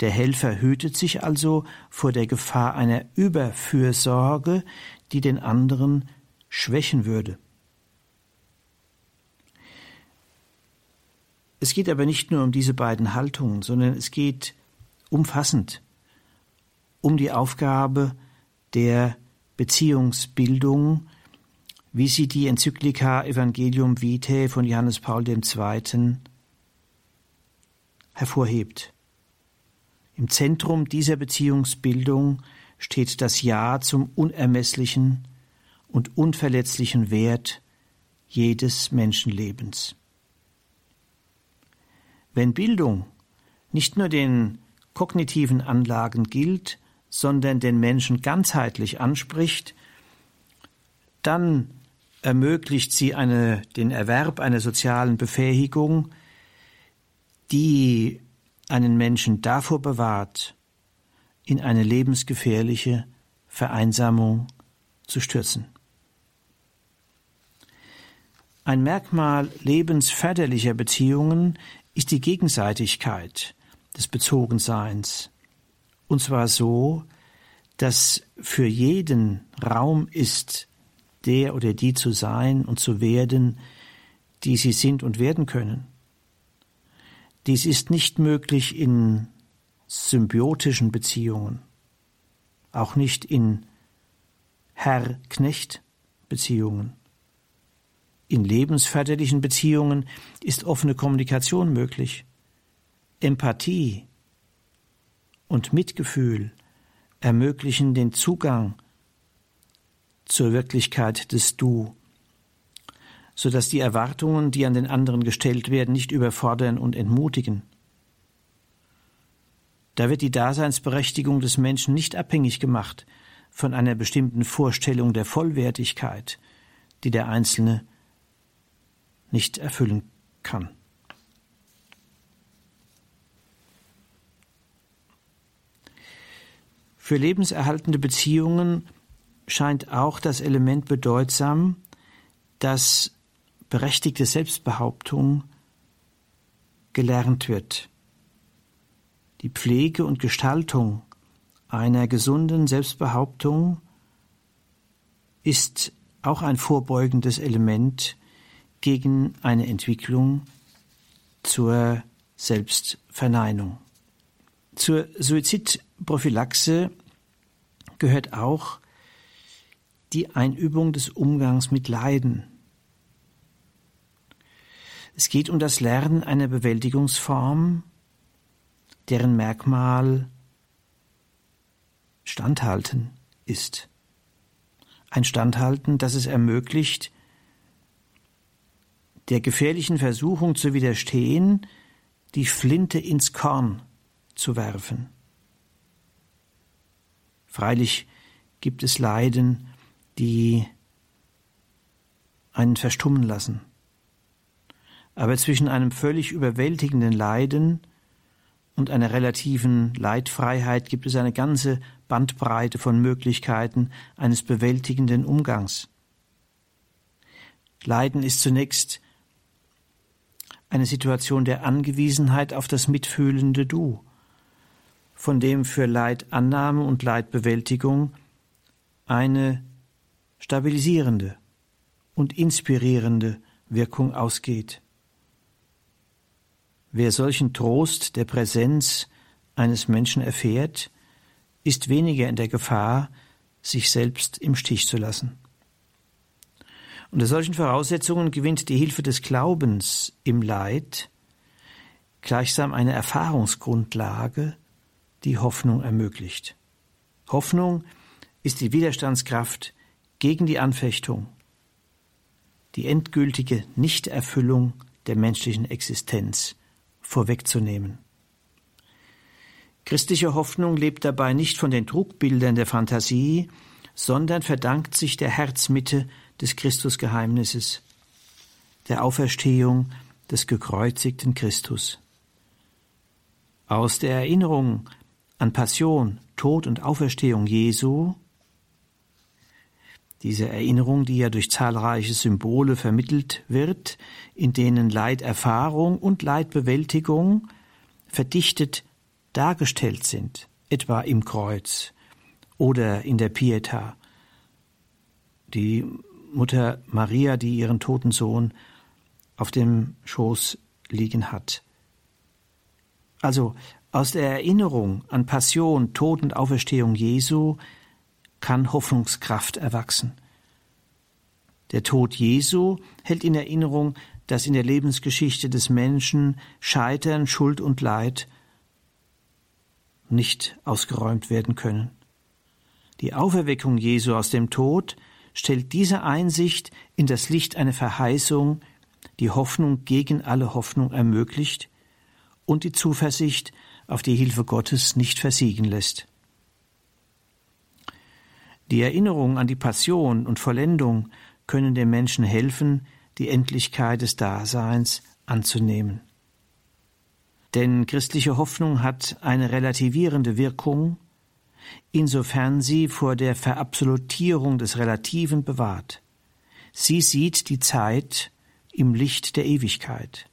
[SPEAKER 2] Der Helfer hütet sich also vor der Gefahr einer Überfürsorge, die den anderen schwächen würde. Es geht aber nicht nur um diese beiden Haltungen, sondern es geht umfassend um die Aufgabe der Beziehungsbildung, wie sie die Enzyklika Evangelium Vitae von Johannes Paul II. hervorhebt. Im Zentrum dieser Beziehungsbildung steht das Ja zum unermesslichen und unverletzlichen Wert jedes Menschenlebens. Wenn Bildung nicht nur den kognitiven Anlagen gilt, sondern den Menschen ganzheitlich anspricht, dann ermöglicht sie eine, den Erwerb einer sozialen Befähigung, die einen Menschen davor bewahrt, in eine lebensgefährliche Vereinsamung zu stürzen. Ein Merkmal lebensförderlicher Beziehungen ist die Gegenseitigkeit des Bezogenseins, und zwar so, dass für jeden Raum ist, der oder die zu sein und zu werden, die sie sind und werden können. Dies ist nicht möglich in symbiotischen Beziehungen, auch nicht in Herr-Knecht-Beziehungen. In lebensförderlichen Beziehungen ist offene Kommunikation möglich. Empathie und Mitgefühl ermöglichen den Zugang zur Wirklichkeit des Du, so dass die Erwartungen, die an den anderen gestellt werden, nicht überfordern und entmutigen. Da wird die Daseinsberechtigung des Menschen nicht abhängig gemacht von einer bestimmten Vorstellung der Vollwertigkeit, die der Einzelne nicht erfüllen kann. Für lebenserhaltende Beziehungen scheint auch das Element bedeutsam, dass berechtigte Selbstbehauptung gelernt wird. Die Pflege und Gestaltung einer gesunden Selbstbehauptung ist auch ein vorbeugendes Element gegen eine Entwicklung zur Selbstverneinung. Zur Suizidprophylaxe gehört auch die Einübung des Umgangs mit Leiden. Es geht um das Lernen einer Bewältigungsform, deren Merkmal Standhalten ist. Ein Standhalten, das es ermöglicht, der gefährlichen Versuchung zu widerstehen, die Flinte ins Korn zu werfen. Freilich gibt es Leiden, die einen verstummen lassen. Aber zwischen einem völlig überwältigenden Leiden und einer relativen Leidfreiheit gibt es eine ganze Bandbreite von Möglichkeiten eines bewältigenden Umgangs. Leiden ist zunächst eine Situation der Angewiesenheit auf das mitfühlende Du, von dem für Leidannahme und Leidbewältigung eine stabilisierende und inspirierende Wirkung ausgeht. Wer solchen Trost der Präsenz eines Menschen erfährt, ist weniger in der Gefahr, sich selbst im Stich zu lassen. Unter solchen Voraussetzungen gewinnt die Hilfe des Glaubens im Leid gleichsam eine Erfahrungsgrundlage, die Hoffnung ermöglicht. Hoffnung ist die Widerstandskraft gegen die Anfechtung, die endgültige Nichterfüllung der menschlichen Existenz vorwegzunehmen. Christliche Hoffnung lebt dabei nicht von den Trugbildern der Fantasie, sondern verdankt sich der Herzmitte des Christusgeheimnisses, der Auferstehung des gekreuzigten Christus. Aus der Erinnerung an Passion, Tod und Auferstehung Jesu, diese Erinnerung, die ja durch zahlreiche Symbole vermittelt wird, in denen Leiterfahrung und Leidbewältigung verdichtet dargestellt sind, etwa im Kreuz oder in der Pieta. Die Mutter Maria, die ihren toten Sohn auf dem Schoß liegen hat. Also aus der Erinnerung an Passion, Tod und Auferstehung Jesu kann Hoffnungskraft erwachsen. Der Tod Jesu hält in Erinnerung, dass in der Lebensgeschichte des Menschen Scheitern, Schuld und Leid nicht ausgeräumt werden können. Die Auferweckung Jesu aus dem Tod stellt diese Einsicht in das Licht einer Verheißung, die Hoffnung gegen alle Hoffnung ermöglicht und die Zuversicht auf die Hilfe Gottes nicht versiegen lässt. Die Erinnerung an die Passion und Vollendung können dem Menschen helfen, die Endlichkeit des Daseins anzunehmen. Denn christliche Hoffnung hat eine relativierende Wirkung insofern sie vor der Verabsolutierung des Relativen bewahrt. Sie sieht die Zeit im Licht der Ewigkeit.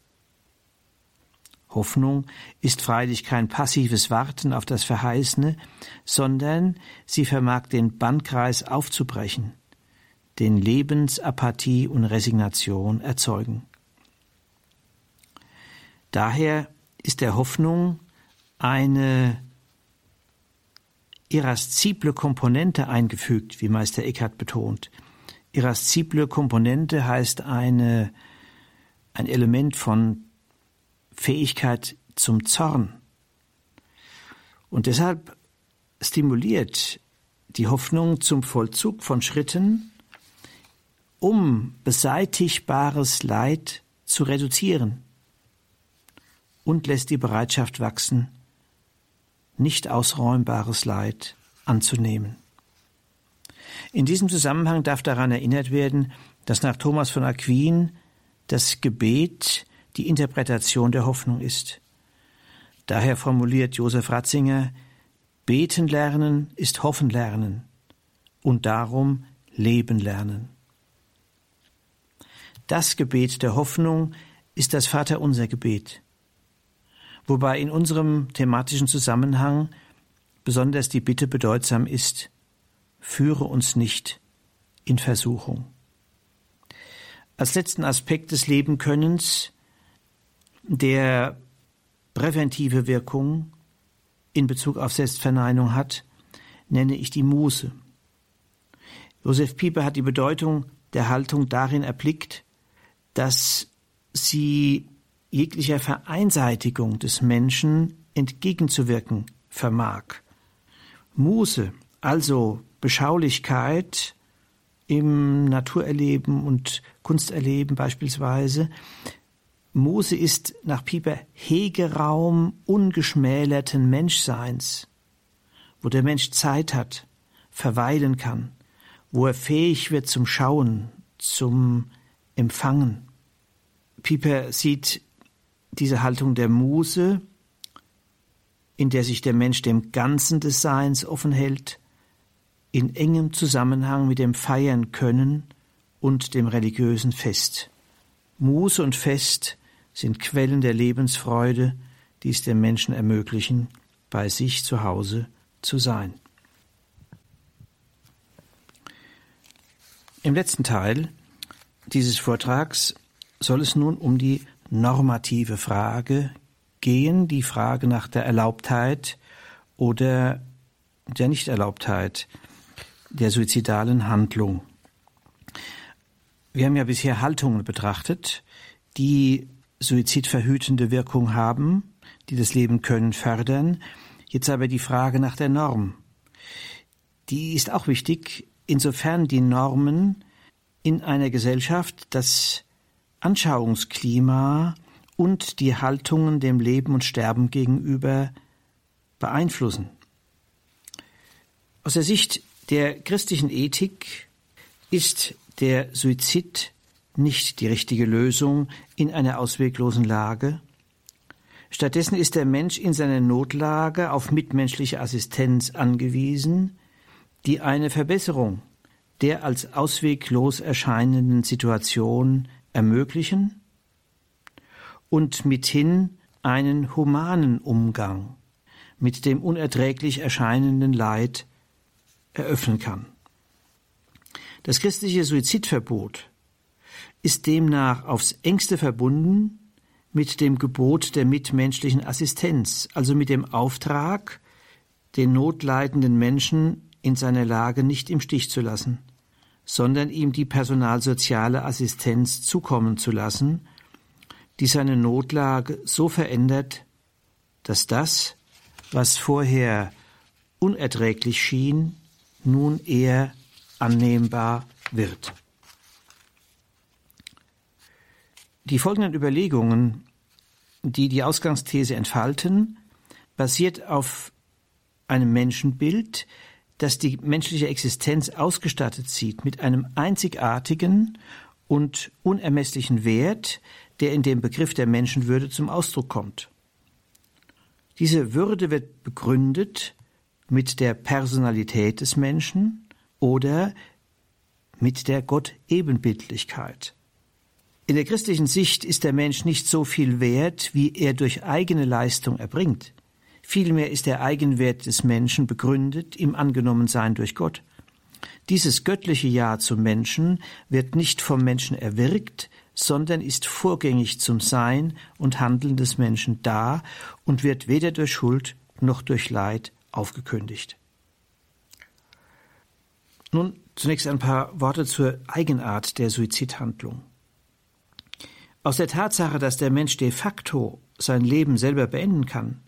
[SPEAKER 2] Hoffnung ist freilich kein passives Warten auf das Verheißene, sondern sie vermag den Bannkreis aufzubrechen, den Lebensapathie und Resignation erzeugen. Daher ist der Hoffnung eine iraszible Komponente eingefügt, wie Meister Eckhart betont. Iraszible Komponente heißt eine, ein Element von Fähigkeit zum Zorn. Und deshalb stimuliert die Hoffnung zum Vollzug von Schritten, um beseitigbares Leid zu reduzieren und lässt die Bereitschaft wachsen, nicht ausräumbares Leid anzunehmen. In diesem Zusammenhang darf daran erinnert werden, dass nach Thomas von Aquin das Gebet die Interpretation der Hoffnung ist. Daher formuliert Josef Ratzinger, Beten lernen ist Hoffen lernen und darum Leben lernen. Das Gebet der Hoffnung ist das Vaterunser Gebet, wobei in unserem thematischen Zusammenhang besonders die Bitte bedeutsam ist, führe uns nicht in Versuchung. Als letzten Aspekt des Lebenkönnens, der präventive Wirkung in Bezug auf Selbstverneinung hat, nenne ich die Muße. Josef Pieper hat die Bedeutung der Haltung darin erblickt, dass sie jeglicher Vereinseitigung des Menschen entgegenzuwirken vermag. Muße, also Beschaulichkeit im Naturerleben und Kunsterleben beispielsweise. Muße ist nach Pieper Hegeraum ungeschmälerten Menschseins, wo der Mensch Zeit hat, verweilen kann, wo er fähig wird zum Schauen, zum Empfangen. Pieper sieht diese Haltung der Muse, in der sich der Mensch dem Ganzen des Seins offen hält, in engem Zusammenhang mit dem Feiern können und dem religiösen Fest. Muße und Fest sind Quellen der Lebensfreude, die es dem Menschen ermöglichen, bei sich zu Hause zu sein. Im letzten Teil dieses Vortrags soll es nun um die normative Frage gehen, die Frage nach der Erlaubtheit oder der Nichterlaubtheit der suizidalen Handlung. Wir haben ja bisher Haltungen betrachtet, die suizidverhütende Wirkung haben, die das Leben können fördern. Jetzt aber die Frage nach der Norm. Die ist auch wichtig, insofern die Normen in einer Gesellschaft das Anschauungsklima und die Haltungen dem Leben und Sterben gegenüber beeinflussen. Aus der Sicht der christlichen Ethik ist der Suizid nicht die richtige Lösung in einer ausweglosen Lage. Stattdessen ist der Mensch in seiner Notlage auf mitmenschliche Assistenz angewiesen, die eine Verbesserung der als ausweglos erscheinenden Situation ermöglichen und mithin einen humanen Umgang mit dem unerträglich erscheinenden Leid eröffnen kann. Das christliche Suizidverbot ist demnach aufs engste verbunden mit dem Gebot der mitmenschlichen Assistenz, also mit dem Auftrag, den notleidenden Menschen in seiner Lage nicht im Stich zu lassen, sondern ihm die personalsoziale Assistenz zukommen zu lassen, die seine Notlage so verändert, dass das, was vorher unerträglich schien, nun eher annehmbar wird. Die folgenden Überlegungen, die die Ausgangsthese entfalten, basiert auf einem Menschenbild, das die menschliche Existenz ausgestattet sieht mit einem einzigartigen und unermesslichen Wert, der in dem Begriff der Menschenwürde zum Ausdruck kommt. Diese Würde wird begründet mit der Personalität des Menschen oder mit der Gott-Ebenbildlichkeit. In der christlichen Sicht ist der Mensch nicht so viel wert, wie er durch eigene Leistung erbringt. Vielmehr ist der Eigenwert des Menschen begründet im Angenommensein durch Gott. Dieses göttliche Ja zum Menschen wird nicht vom Menschen erwirkt, sondern ist vorgängig zum Sein und Handeln des Menschen da und wird weder durch Schuld noch durch Leid aufgekündigt. Nun zunächst ein paar Worte zur Eigenart der Suizidhandlung. Aus der Tatsache, dass der Mensch de facto sein Leben selber beenden kann,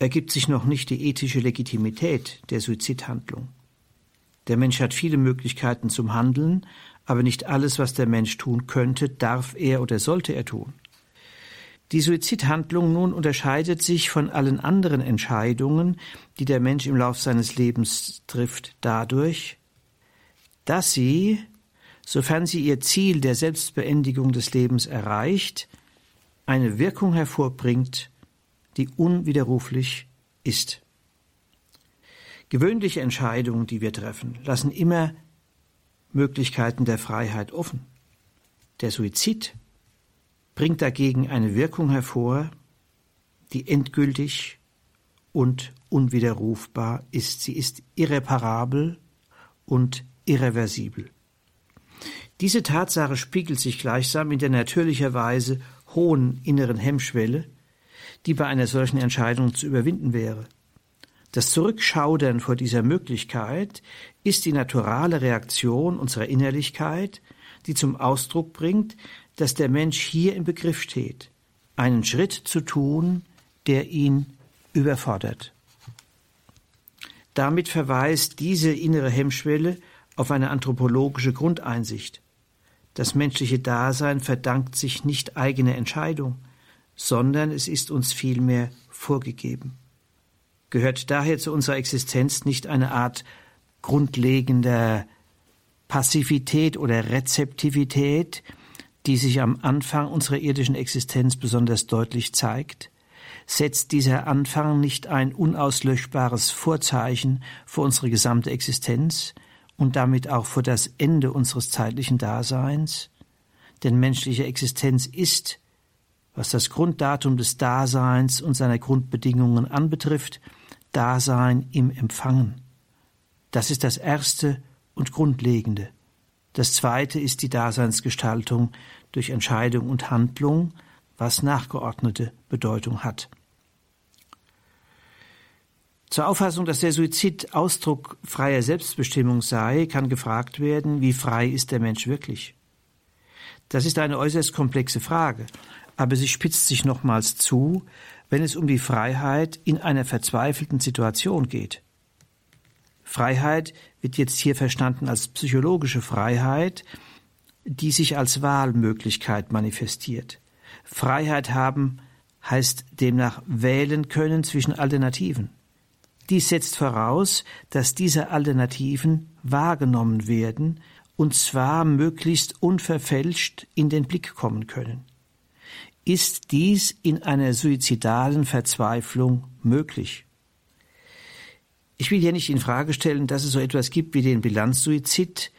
[SPEAKER 2] ergibt sich noch nicht die ethische Legitimität der Suizidhandlung. Der Mensch hat viele Möglichkeiten zum Handeln, aber nicht alles, was der Mensch tun könnte, darf er oder sollte er tun. Die Suizidhandlung nun unterscheidet sich von allen anderen Entscheidungen, die der Mensch im Lauf seines Lebens trifft, dadurch, dass sie, sofern sie ihr Ziel der Selbstbeendigung des Lebens erreicht, eine Wirkung hervorbringt, die unwiderruflich ist. Gewöhnliche Entscheidungen, die wir treffen, lassen immer Möglichkeiten der Freiheit offen. Der Suizid bringt dagegen eine Wirkung hervor, die endgültig und unwiderrufbar ist. Sie ist irreparabel und irreversibel. Diese Tatsache spiegelt sich gleichsam in der natürlicherweise hohen inneren Hemmschwelle, die bei einer solchen Entscheidung zu überwinden wäre. Das Zurückschaudern vor dieser Möglichkeit ist die naturale Reaktion unserer Innerlichkeit, die zum Ausdruck bringt, dass der Mensch hier im Begriff steht, einen Schritt zu tun, der ihn überfordert. Damit verweist diese innere Hemmschwelle auf eine anthropologische Grundeinsicht. Das menschliche Dasein verdankt sich nicht eigener Entscheidung, sondern es ist uns vielmehr vorgegeben. Gehört daher zu unserer Existenz nicht eine Art grundlegender Passivität oder Rezeptivität, die sich am Anfang unserer irdischen Existenz besonders deutlich zeigt? Setzt dieser Anfang nicht ein unauslöschbares Vorzeichen für unsere gesamte Existenz und damit auch für das Ende unseres zeitlichen Daseins? Denn menschliche Existenz ist, was das Grunddatum des Daseins und seiner Grundbedingungen anbetrifft, Dasein im Empfangen. Das ist das Erste und Grundlegende. Das Zweite ist die Daseinsgestaltung durch Entscheidung und Handlung, was nachgeordnete Bedeutung hat. Zur Auffassung, dass der Suizid Ausdruck freier Selbstbestimmung sei, kann gefragt werden, wie frei ist der Mensch wirklich? Das ist eine äußerst komplexe Frage, aber sie spitzt sich nochmals zu, wenn es um die Freiheit in einer verzweifelten Situation geht. Freiheit wird jetzt hier verstanden als psychologische Freiheit, die sich als Wahlmöglichkeit manifestiert. Freiheit haben heißt demnach wählen können zwischen Alternativen. Dies setzt voraus, dass diese Alternativen wahrgenommen werden, und zwar möglichst unverfälscht in den Blick kommen können. Ist dies in einer suizidalen Verzweiflung möglich? Ich will hier nicht in Frage stellen, dass es so etwas gibt wie den Bilanzsuizid,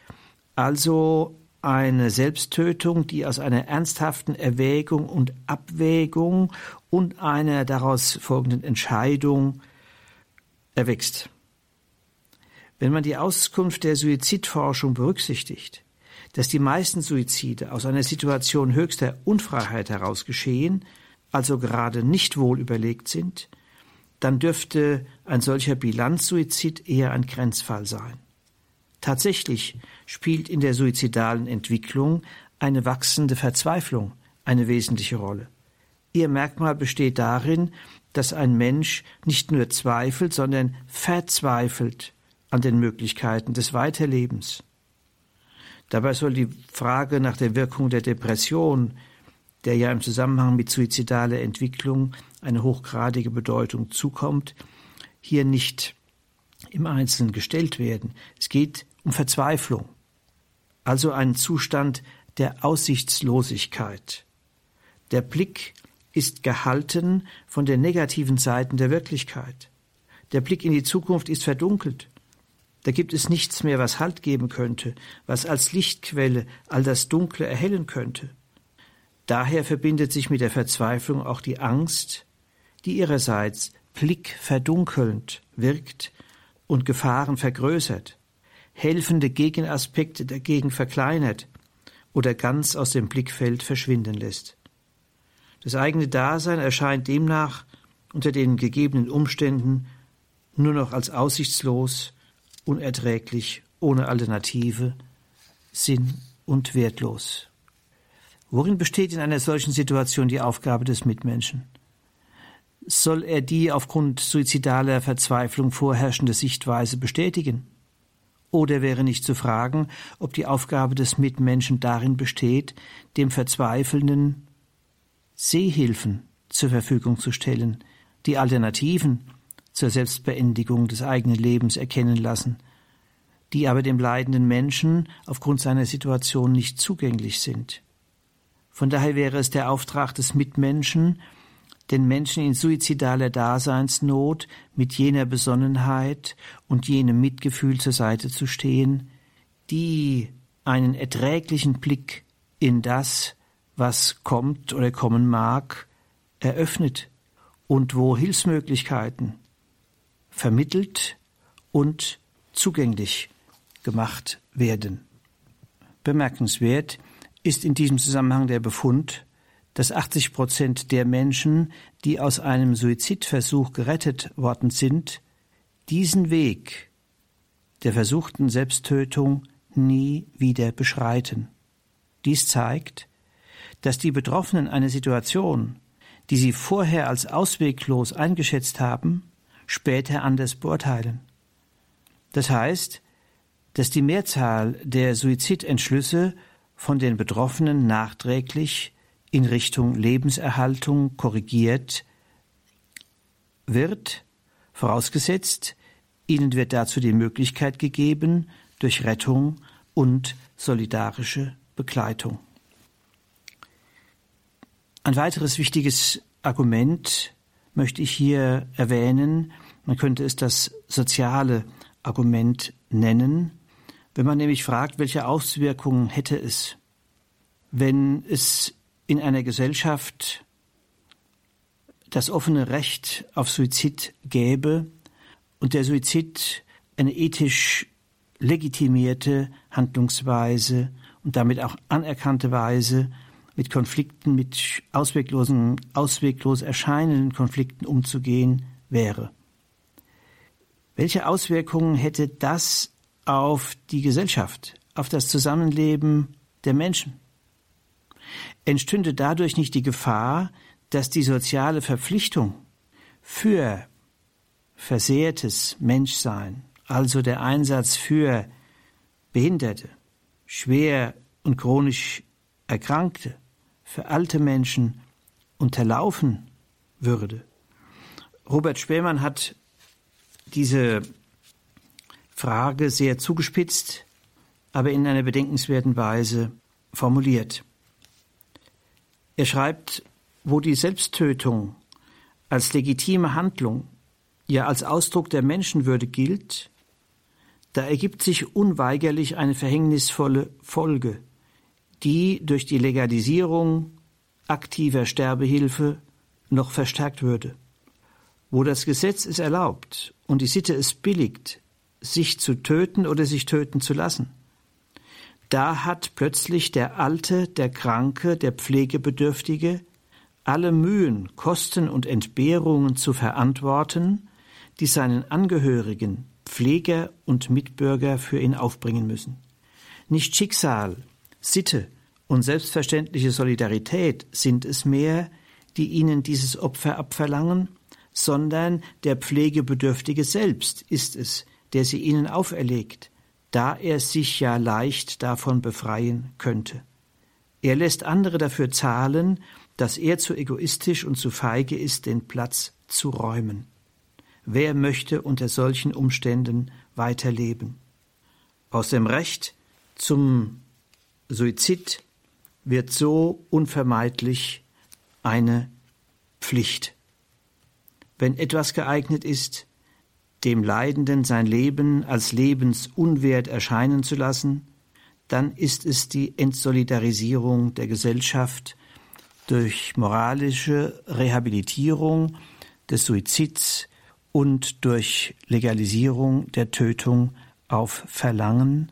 [SPEAKER 2] also eine Selbsttötung, die aus einer ernsthaften Erwägung und Abwägung und einer daraus folgenden Entscheidung erwächst. Wenn man die Auskunft der Suizidforschung berücksichtigt, dass die meisten Suizide aus einer Situation höchster Unfreiheit heraus geschehen, also gerade nicht wohl überlegt sind, dann dürfte ein solcher Bilanzsuizid eher ein Grenzfall sein. Tatsächlich spielt in der suizidalen Entwicklung eine wachsende Verzweiflung eine wesentliche Rolle. Ihr Merkmal besteht darin, dass ein Mensch nicht nur zweifelt, sondern verzweifelt an den Möglichkeiten des Weiterlebens. Dabei soll die Frage nach der Wirkung der Depression, der ja im Zusammenhang mit suizidaler Entwicklung eine hochgradige Bedeutung zukommt, hier nicht im Einzelnen gestellt werden. Es geht um Verzweiflung, also einen Zustand der Aussichtslosigkeit. Der Blick ist gehalten von den negativen Seiten der Wirklichkeit. Der Blick in die Zukunft ist verdunkelt. Da gibt es nichts mehr, was Halt geben könnte, was als Lichtquelle all das Dunkle erhellen könnte. Daher verbindet sich mit der Verzweiflung auch die Angst, die ihrerseits Blick verdunkelnd wirkt und Gefahren vergrößert, helfende Gegenaspekte dagegen verkleinert oder ganz aus dem Blickfeld verschwinden lässt. Das eigene Dasein erscheint demnach unter den gegebenen Umständen nur noch als aussichtslos unerträglich, ohne Alternative, sinn- und wertlos. Worin besteht in einer solchen Situation die Aufgabe des Mitmenschen? Soll er die aufgrund suizidaler Verzweiflung vorherrschende Sichtweise bestätigen? Oder wäre nicht zu fragen, ob die Aufgabe des Mitmenschen darin besteht, dem Verzweifelnden Sehhilfen zur Verfügung zu stellen, die Alternativen zur Selbstbeendigung des eigenen Lebens erkennen lassen, die aber dem leidenden Menschen aufgrund seiner Situation nicht zugänglich sind. Von daher wäre es der Auftrag des Mitmenschen, den Menschen in suizidaler Daseinsnot mit jener Besonnenheit und jenem Mitgefühl zur Seite zu stehen, die einen erträglichen Blick in das, was kommt oder kommen mag, eröffnet und wo Hilfsmöglichkeiten vermittelt und zugänglich gemacht werden. Bemerkenswert ist in diesem Zusammenhang der Befund, dass 80 Prozent der Menschen, die aus einem Suizidversuch gerettet worden sind, diesen Weg der versuchten Selbsttötung nie wieder beschreiten. Dies zeigt, dass die Betroffenen eine Situation, die sie vorher als ausweglos eingeschätzt haben, später anders beurteilen. Das heißt, dass die Mehrzahl der Suizidentschlüsse von den Betroffenen nachträglich in Richtung Lebenserhaltung korrigiert wird, vorausgesetzt, ihnen wird dazu die Möglichkeit gegeben durch Rettung und solidarische Begleitung. Ein weiteres wichtiges Argument möchte ich hier erwähnen. Man könnte es das soziale Argument nennen, wenn man nämlich fragt, welche Auswirkungen hätte es, wenn es in einer Gesellschaft das offene Recht auf Suizid gäbe und der Suizid eine ethisch legitimierte Handlungsweise und damit auch anerkannte Weise mit Konflikten, mit ausweglosen, ausweglos erscheinenden Konflikten umzugehen wäre. Welche Auswirkungen hätte das auf die Gesellschaft, auf das Zusammenleben der Menschen? entstünde dadurch nicht die Gefahr, dass die soziale Verpflichtung für versehrtes Menschsein, also der Einsatz für Behinderte, schwer und chronisch Erkrankte, für alte Menschen unterlaufen würde. Robert Spähmann hat diese Frage sehr zugespitzt, aber in einer bedenkenswerten Weise formuliert. Er schreibt, wo die Selbsttötung als legitime Handlung, ja als Ausdruck der Menschenwürde gilt, da ergibt sich unweigerlich eine verhängnisvolle Folge, die durch die Legalisierung aktiver Sterbehilfe noch verstärkt würde. Wo das Gesetz es erlaubt und die Sitte es billigt, sich zu töten oder sich töten zu lassen, da hat plötzlich der Alte, der Kranke, der Pflegebedürftige alle Mühen, Kosten und Entbehrungen zu verantworten, die seinen Angehörigen, Pfleger und Mitbürger für ihn aufbringen müssen. Nicht Schicksal, Sitte und selbstverständliche Solidarität sind es mehr, die ihnen dieses Opfer abverlangen, sondern der Pflegebedürftige selbst ist es, der sie ihnen auferlegt, da er sich ja leicht davon befreien könnte. Er lässt andere dafür zahlen, dass er zu egoistisch und zu feige ist, den Platz zu räumen. Wer möchte unter solchen Umständen weiterleben? Aus dem Recht zum Suizid wird so unvermeidlich eine Pflicht. Wenn etwas geeignet ist, dem Leidenden sein Leben als lebensunwert erscheinen zu lassen, dann ist es die Entsolidarisierung der Gesellschaft durch moralische Rehabilitierung des Suizids und durch Legalisierung der Tötung auf Verlangen,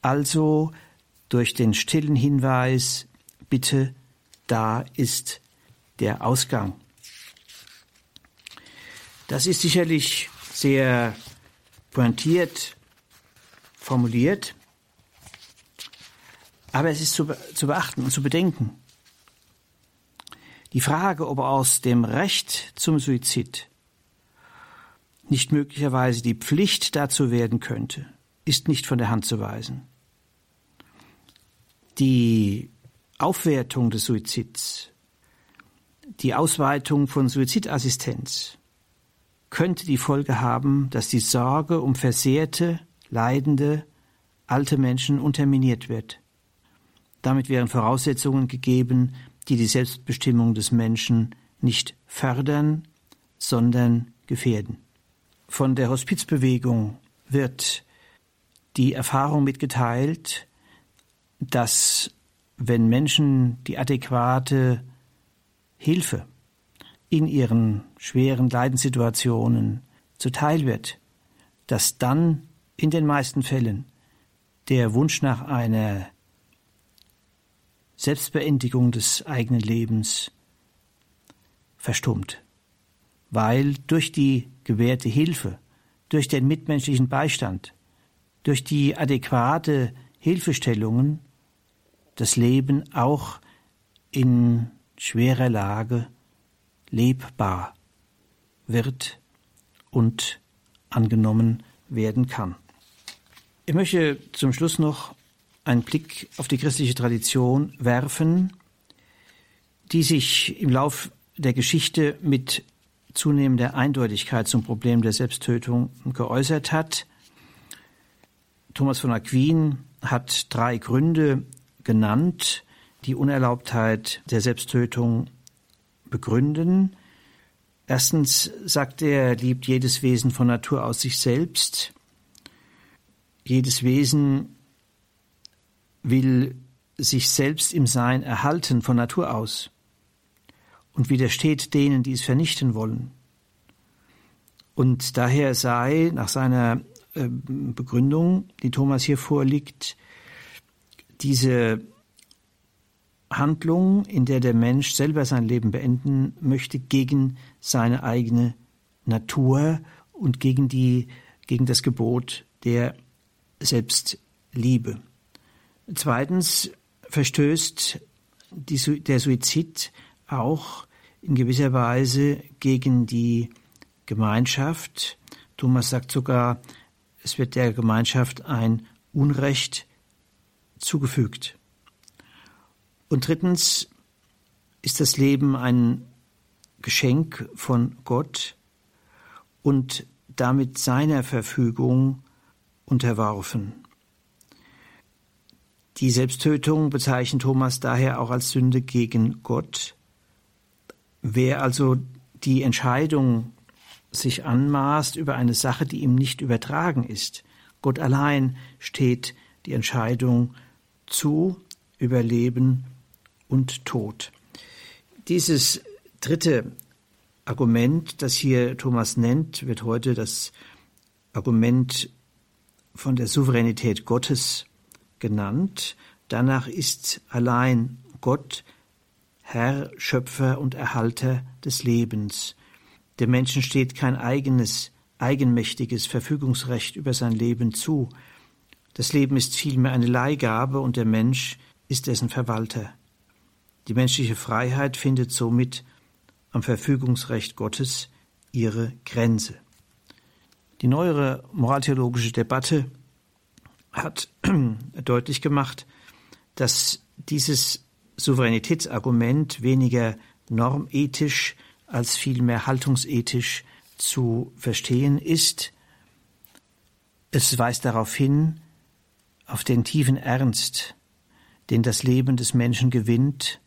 [SPEAKER 2] also durch den stillen Hinweis, bitte, da ist der Ausgang. Das ist sicherlich sehr pointiert formuliert, aber es ist zu, zu beachten und zu bedenken, Die Frage, ob aus dem Recht zum Suizid nicht möglicherweise die Pflicht dazu werden könnte, ist nicht von der Hand zu weisen. Die Aufwertung des Suizids, die Ausweitung von Suizidassistenz könnte die Folge haben, dass die Sorge um versehrte, leidende, alte Menschen unterminiert wird. Damit wären Voraussetzungen gegeben, die die Selbstbestimmung des Menschen nicht fördern, sondern gefährden. Von der Hospizbewegung wird die Erfahrung mitgeteilt, dass wenn Menschen die adäquate Hilfe in ihren schweren Leidenssituationen zuteil wird, dass dann in den meisten Fällen der Wunsch nach einer Selbstbeendigung des eigenen Lebens verstummt, weil durch die gewährte Hilfe, durch den mitmenschlichen Beistand, durch die adäquate Hilfestellungen das Leben auch in schwerer Lage lebbar wird und angenommen werden kann. Ich möchte zum Schluss noch einen Blick auf die christliche Tradition werfen, die sich im Lauf der Geschichte mit zunehmender Eindeutigkeit zum Problem der Selbsttötung geäußert hat. Thomas von Aquin hat drei Gründe genannt, die Unerlaubtheit der Selbsttötung begründen. Erstens sagt er, liebt jedes Wesen von Natur aus sich selbst. Jedes Wesen will sich selbst im Sein erhalten von Natur aus und widersteht denen, die es vernichten wollen. Und daher sei nach seiner äh, Begründung, die Thomas hier vorliegt, diese Handlung, in der der Mensch selber sein Leben beenden möchte, gegen seine eigene Natur und gegen die, gegen das Gebot der Selbstliebe. Zweitens verstößt die, der Suizid auch in gewisser Weise gegen die Gemeinschaft. Thomas sagt sogar, es wird der Gemeinschaft ein Unrecht zugefügt. Und drittens ist das Leben ein Geschenk von Gott und damit seiner Verfügung unterworfen. Die Selbsttötung bezeichnet Thomas daher auch als Sünde gegen Gott. Wer also die Entscheidung sich anmaßt über eine Sache, die ihm nicht übertragen ist, Gott allein steht die Entscheidung zu über Leben und Tod. Dieses dritte Argument, das hier Thomas nennt, wird heute das Argument von der Souveränität Gottes genannt. Danach ist allein Gott Herr, Schöpfer und Erhalter des Lebens. Dem Menschen steht kein eigenes, eigenmächtiges Verfügungsrecht über sein Leben zu. Das Leben ist vielmehr eine Leihgabe und der Mensch ist dessen Verwalter. Die menschliche Freiheit findet somit am Verfügungsrecht Gottes ihre Grenze. Die neuere moraltheologische Debatte hat deutlich gemacht, dass dieses Souveränitätsargument weniger normethisch als vielmehr haltungsethisch zu verstehen ist. Es weist darauf hin, auf den tiefen Ernst, den das Leben des Menschen gewinnt,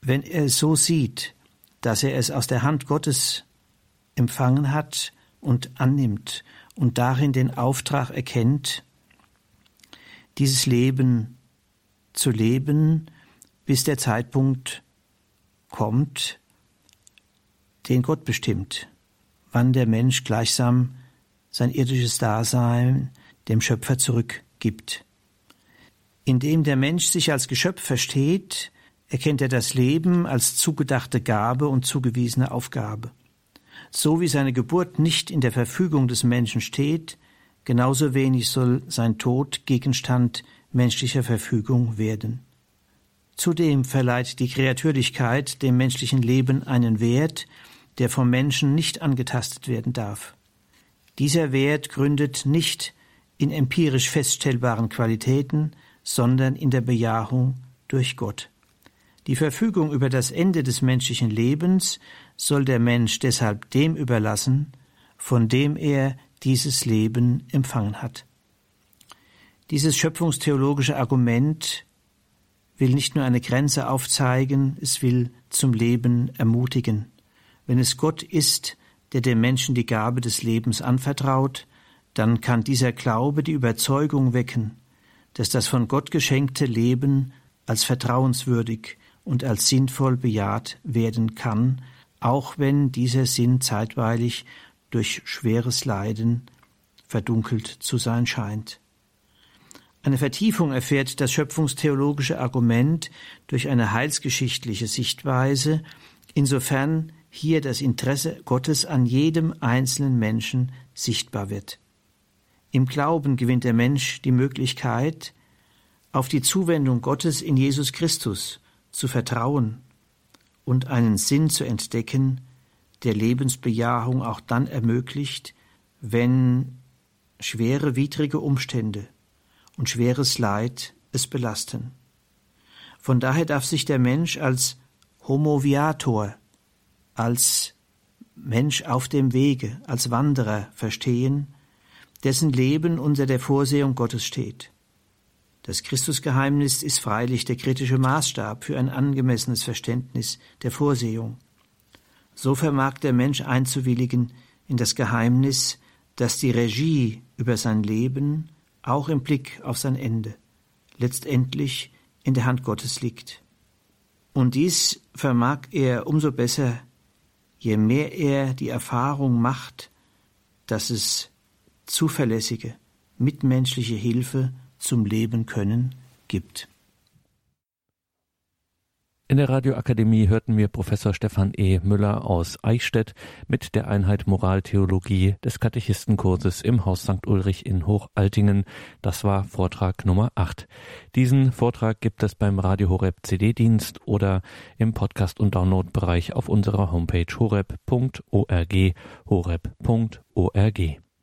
[SPEAKER 2] wenn er es so sieht, dass er es aus der Hand Gottes empfangen hat und annimmt und darin den Auftrag erkennt, dieses Leben zu leben, bis der Zeitpunkt kommt, den Gott bestimmt, wann der Mensch gleichsam sein irdisches Dasein dem Schöpfer zurückgibt. Indem der Mensch sich als Geschöpf versteht, erkennt er das Leben als zugedachte Gabe und zugewiesene Aufgabe. So wie seine Geburt nicht in der Verfügung des Menschen steht, genauso wenig soll sein Tod Gegenstand menschlicher Verfügung werden. Zudem verleiht die Kreatürlichkeit dem menschlichen Leben einen Wert, der vom Menschen nicht angetastet werden darf. Dieser Wert gründet nicht in empirisch feststellbaren Qualitäten, sondern in der Bejahung durch Gott. Die Verfügung über das Ende des menschlichen Lebens soll der Mensch deshalb dem überlassen, von dem er dieses Leben empfangen hat. Dieses schöpfungstheologische Argument will nicht nur eine Grenze aufzeigen, es will zum Leben ermutigen. Wenn es Gott ist, der dem Menschen die Gabe des Lebens anvertraut, dann kann dieser Glaube die Überzeugung wecken, dass das von Gott geschenkte Leben als vertrauenswürdig und als sinnvoll bejaht werden kann, auch wenn dieser Sinn zeitweilig durch schweres Leiden verdunkelt zu sein scheint. Eine Vertiefung erfährt das schöpfungstheologische Argument durch eine heilsgeschichtliche Sichtweise, insofern hier das Interesse Gottes an jedem einzelnen Menschen sichtbar wird. Im Glauben gewinnt der Mensch die Möglichkeit, auf die Zuwendung Gottes in Jesus Christus zu vertrauen und einen Sinn zu entdecken, der Lebensbejahung auch dann ermöglicht, wenn schwere widrige Umstände und schweres Leid es belasten. Von daher darf sich der Mensch als Homo viator, als Mensch auf dem Wege, als Wanderer verstehen, dessen Leben unter der Vorsehung Gottes steht. Das Christusgeheimnis ist freilich der kritische Maßstab für ein angemessenes Verständnis der Vorsehung. So vermag der Mensch einzuwilligen in das Geheimnis, dass die Regie über sein Leben auch im Blick auf sein Ende letztendlich in der Hand Gottes liegt. Und dies vermag er umso besser, je mehr er die Erfahrung macht, dass es zuverlässige, mitmenschliche Hilfe zum Leben können gibt.
[SPEAKER 1] In der Radioakademie hörten wir Professor Stefan E. Müller aus Eichstätt mit der Einheit Moraltheologie des Katechistenkurses im Haus St. Ulrich in Hochaltingen. Das war Vortrag Nummer 8. Diesen Vortrag gibt es beim Radio Horeb CD-Dienst oder im Podcast- und Download-Bereich auf unserer Homepage horeb.org horeb.org.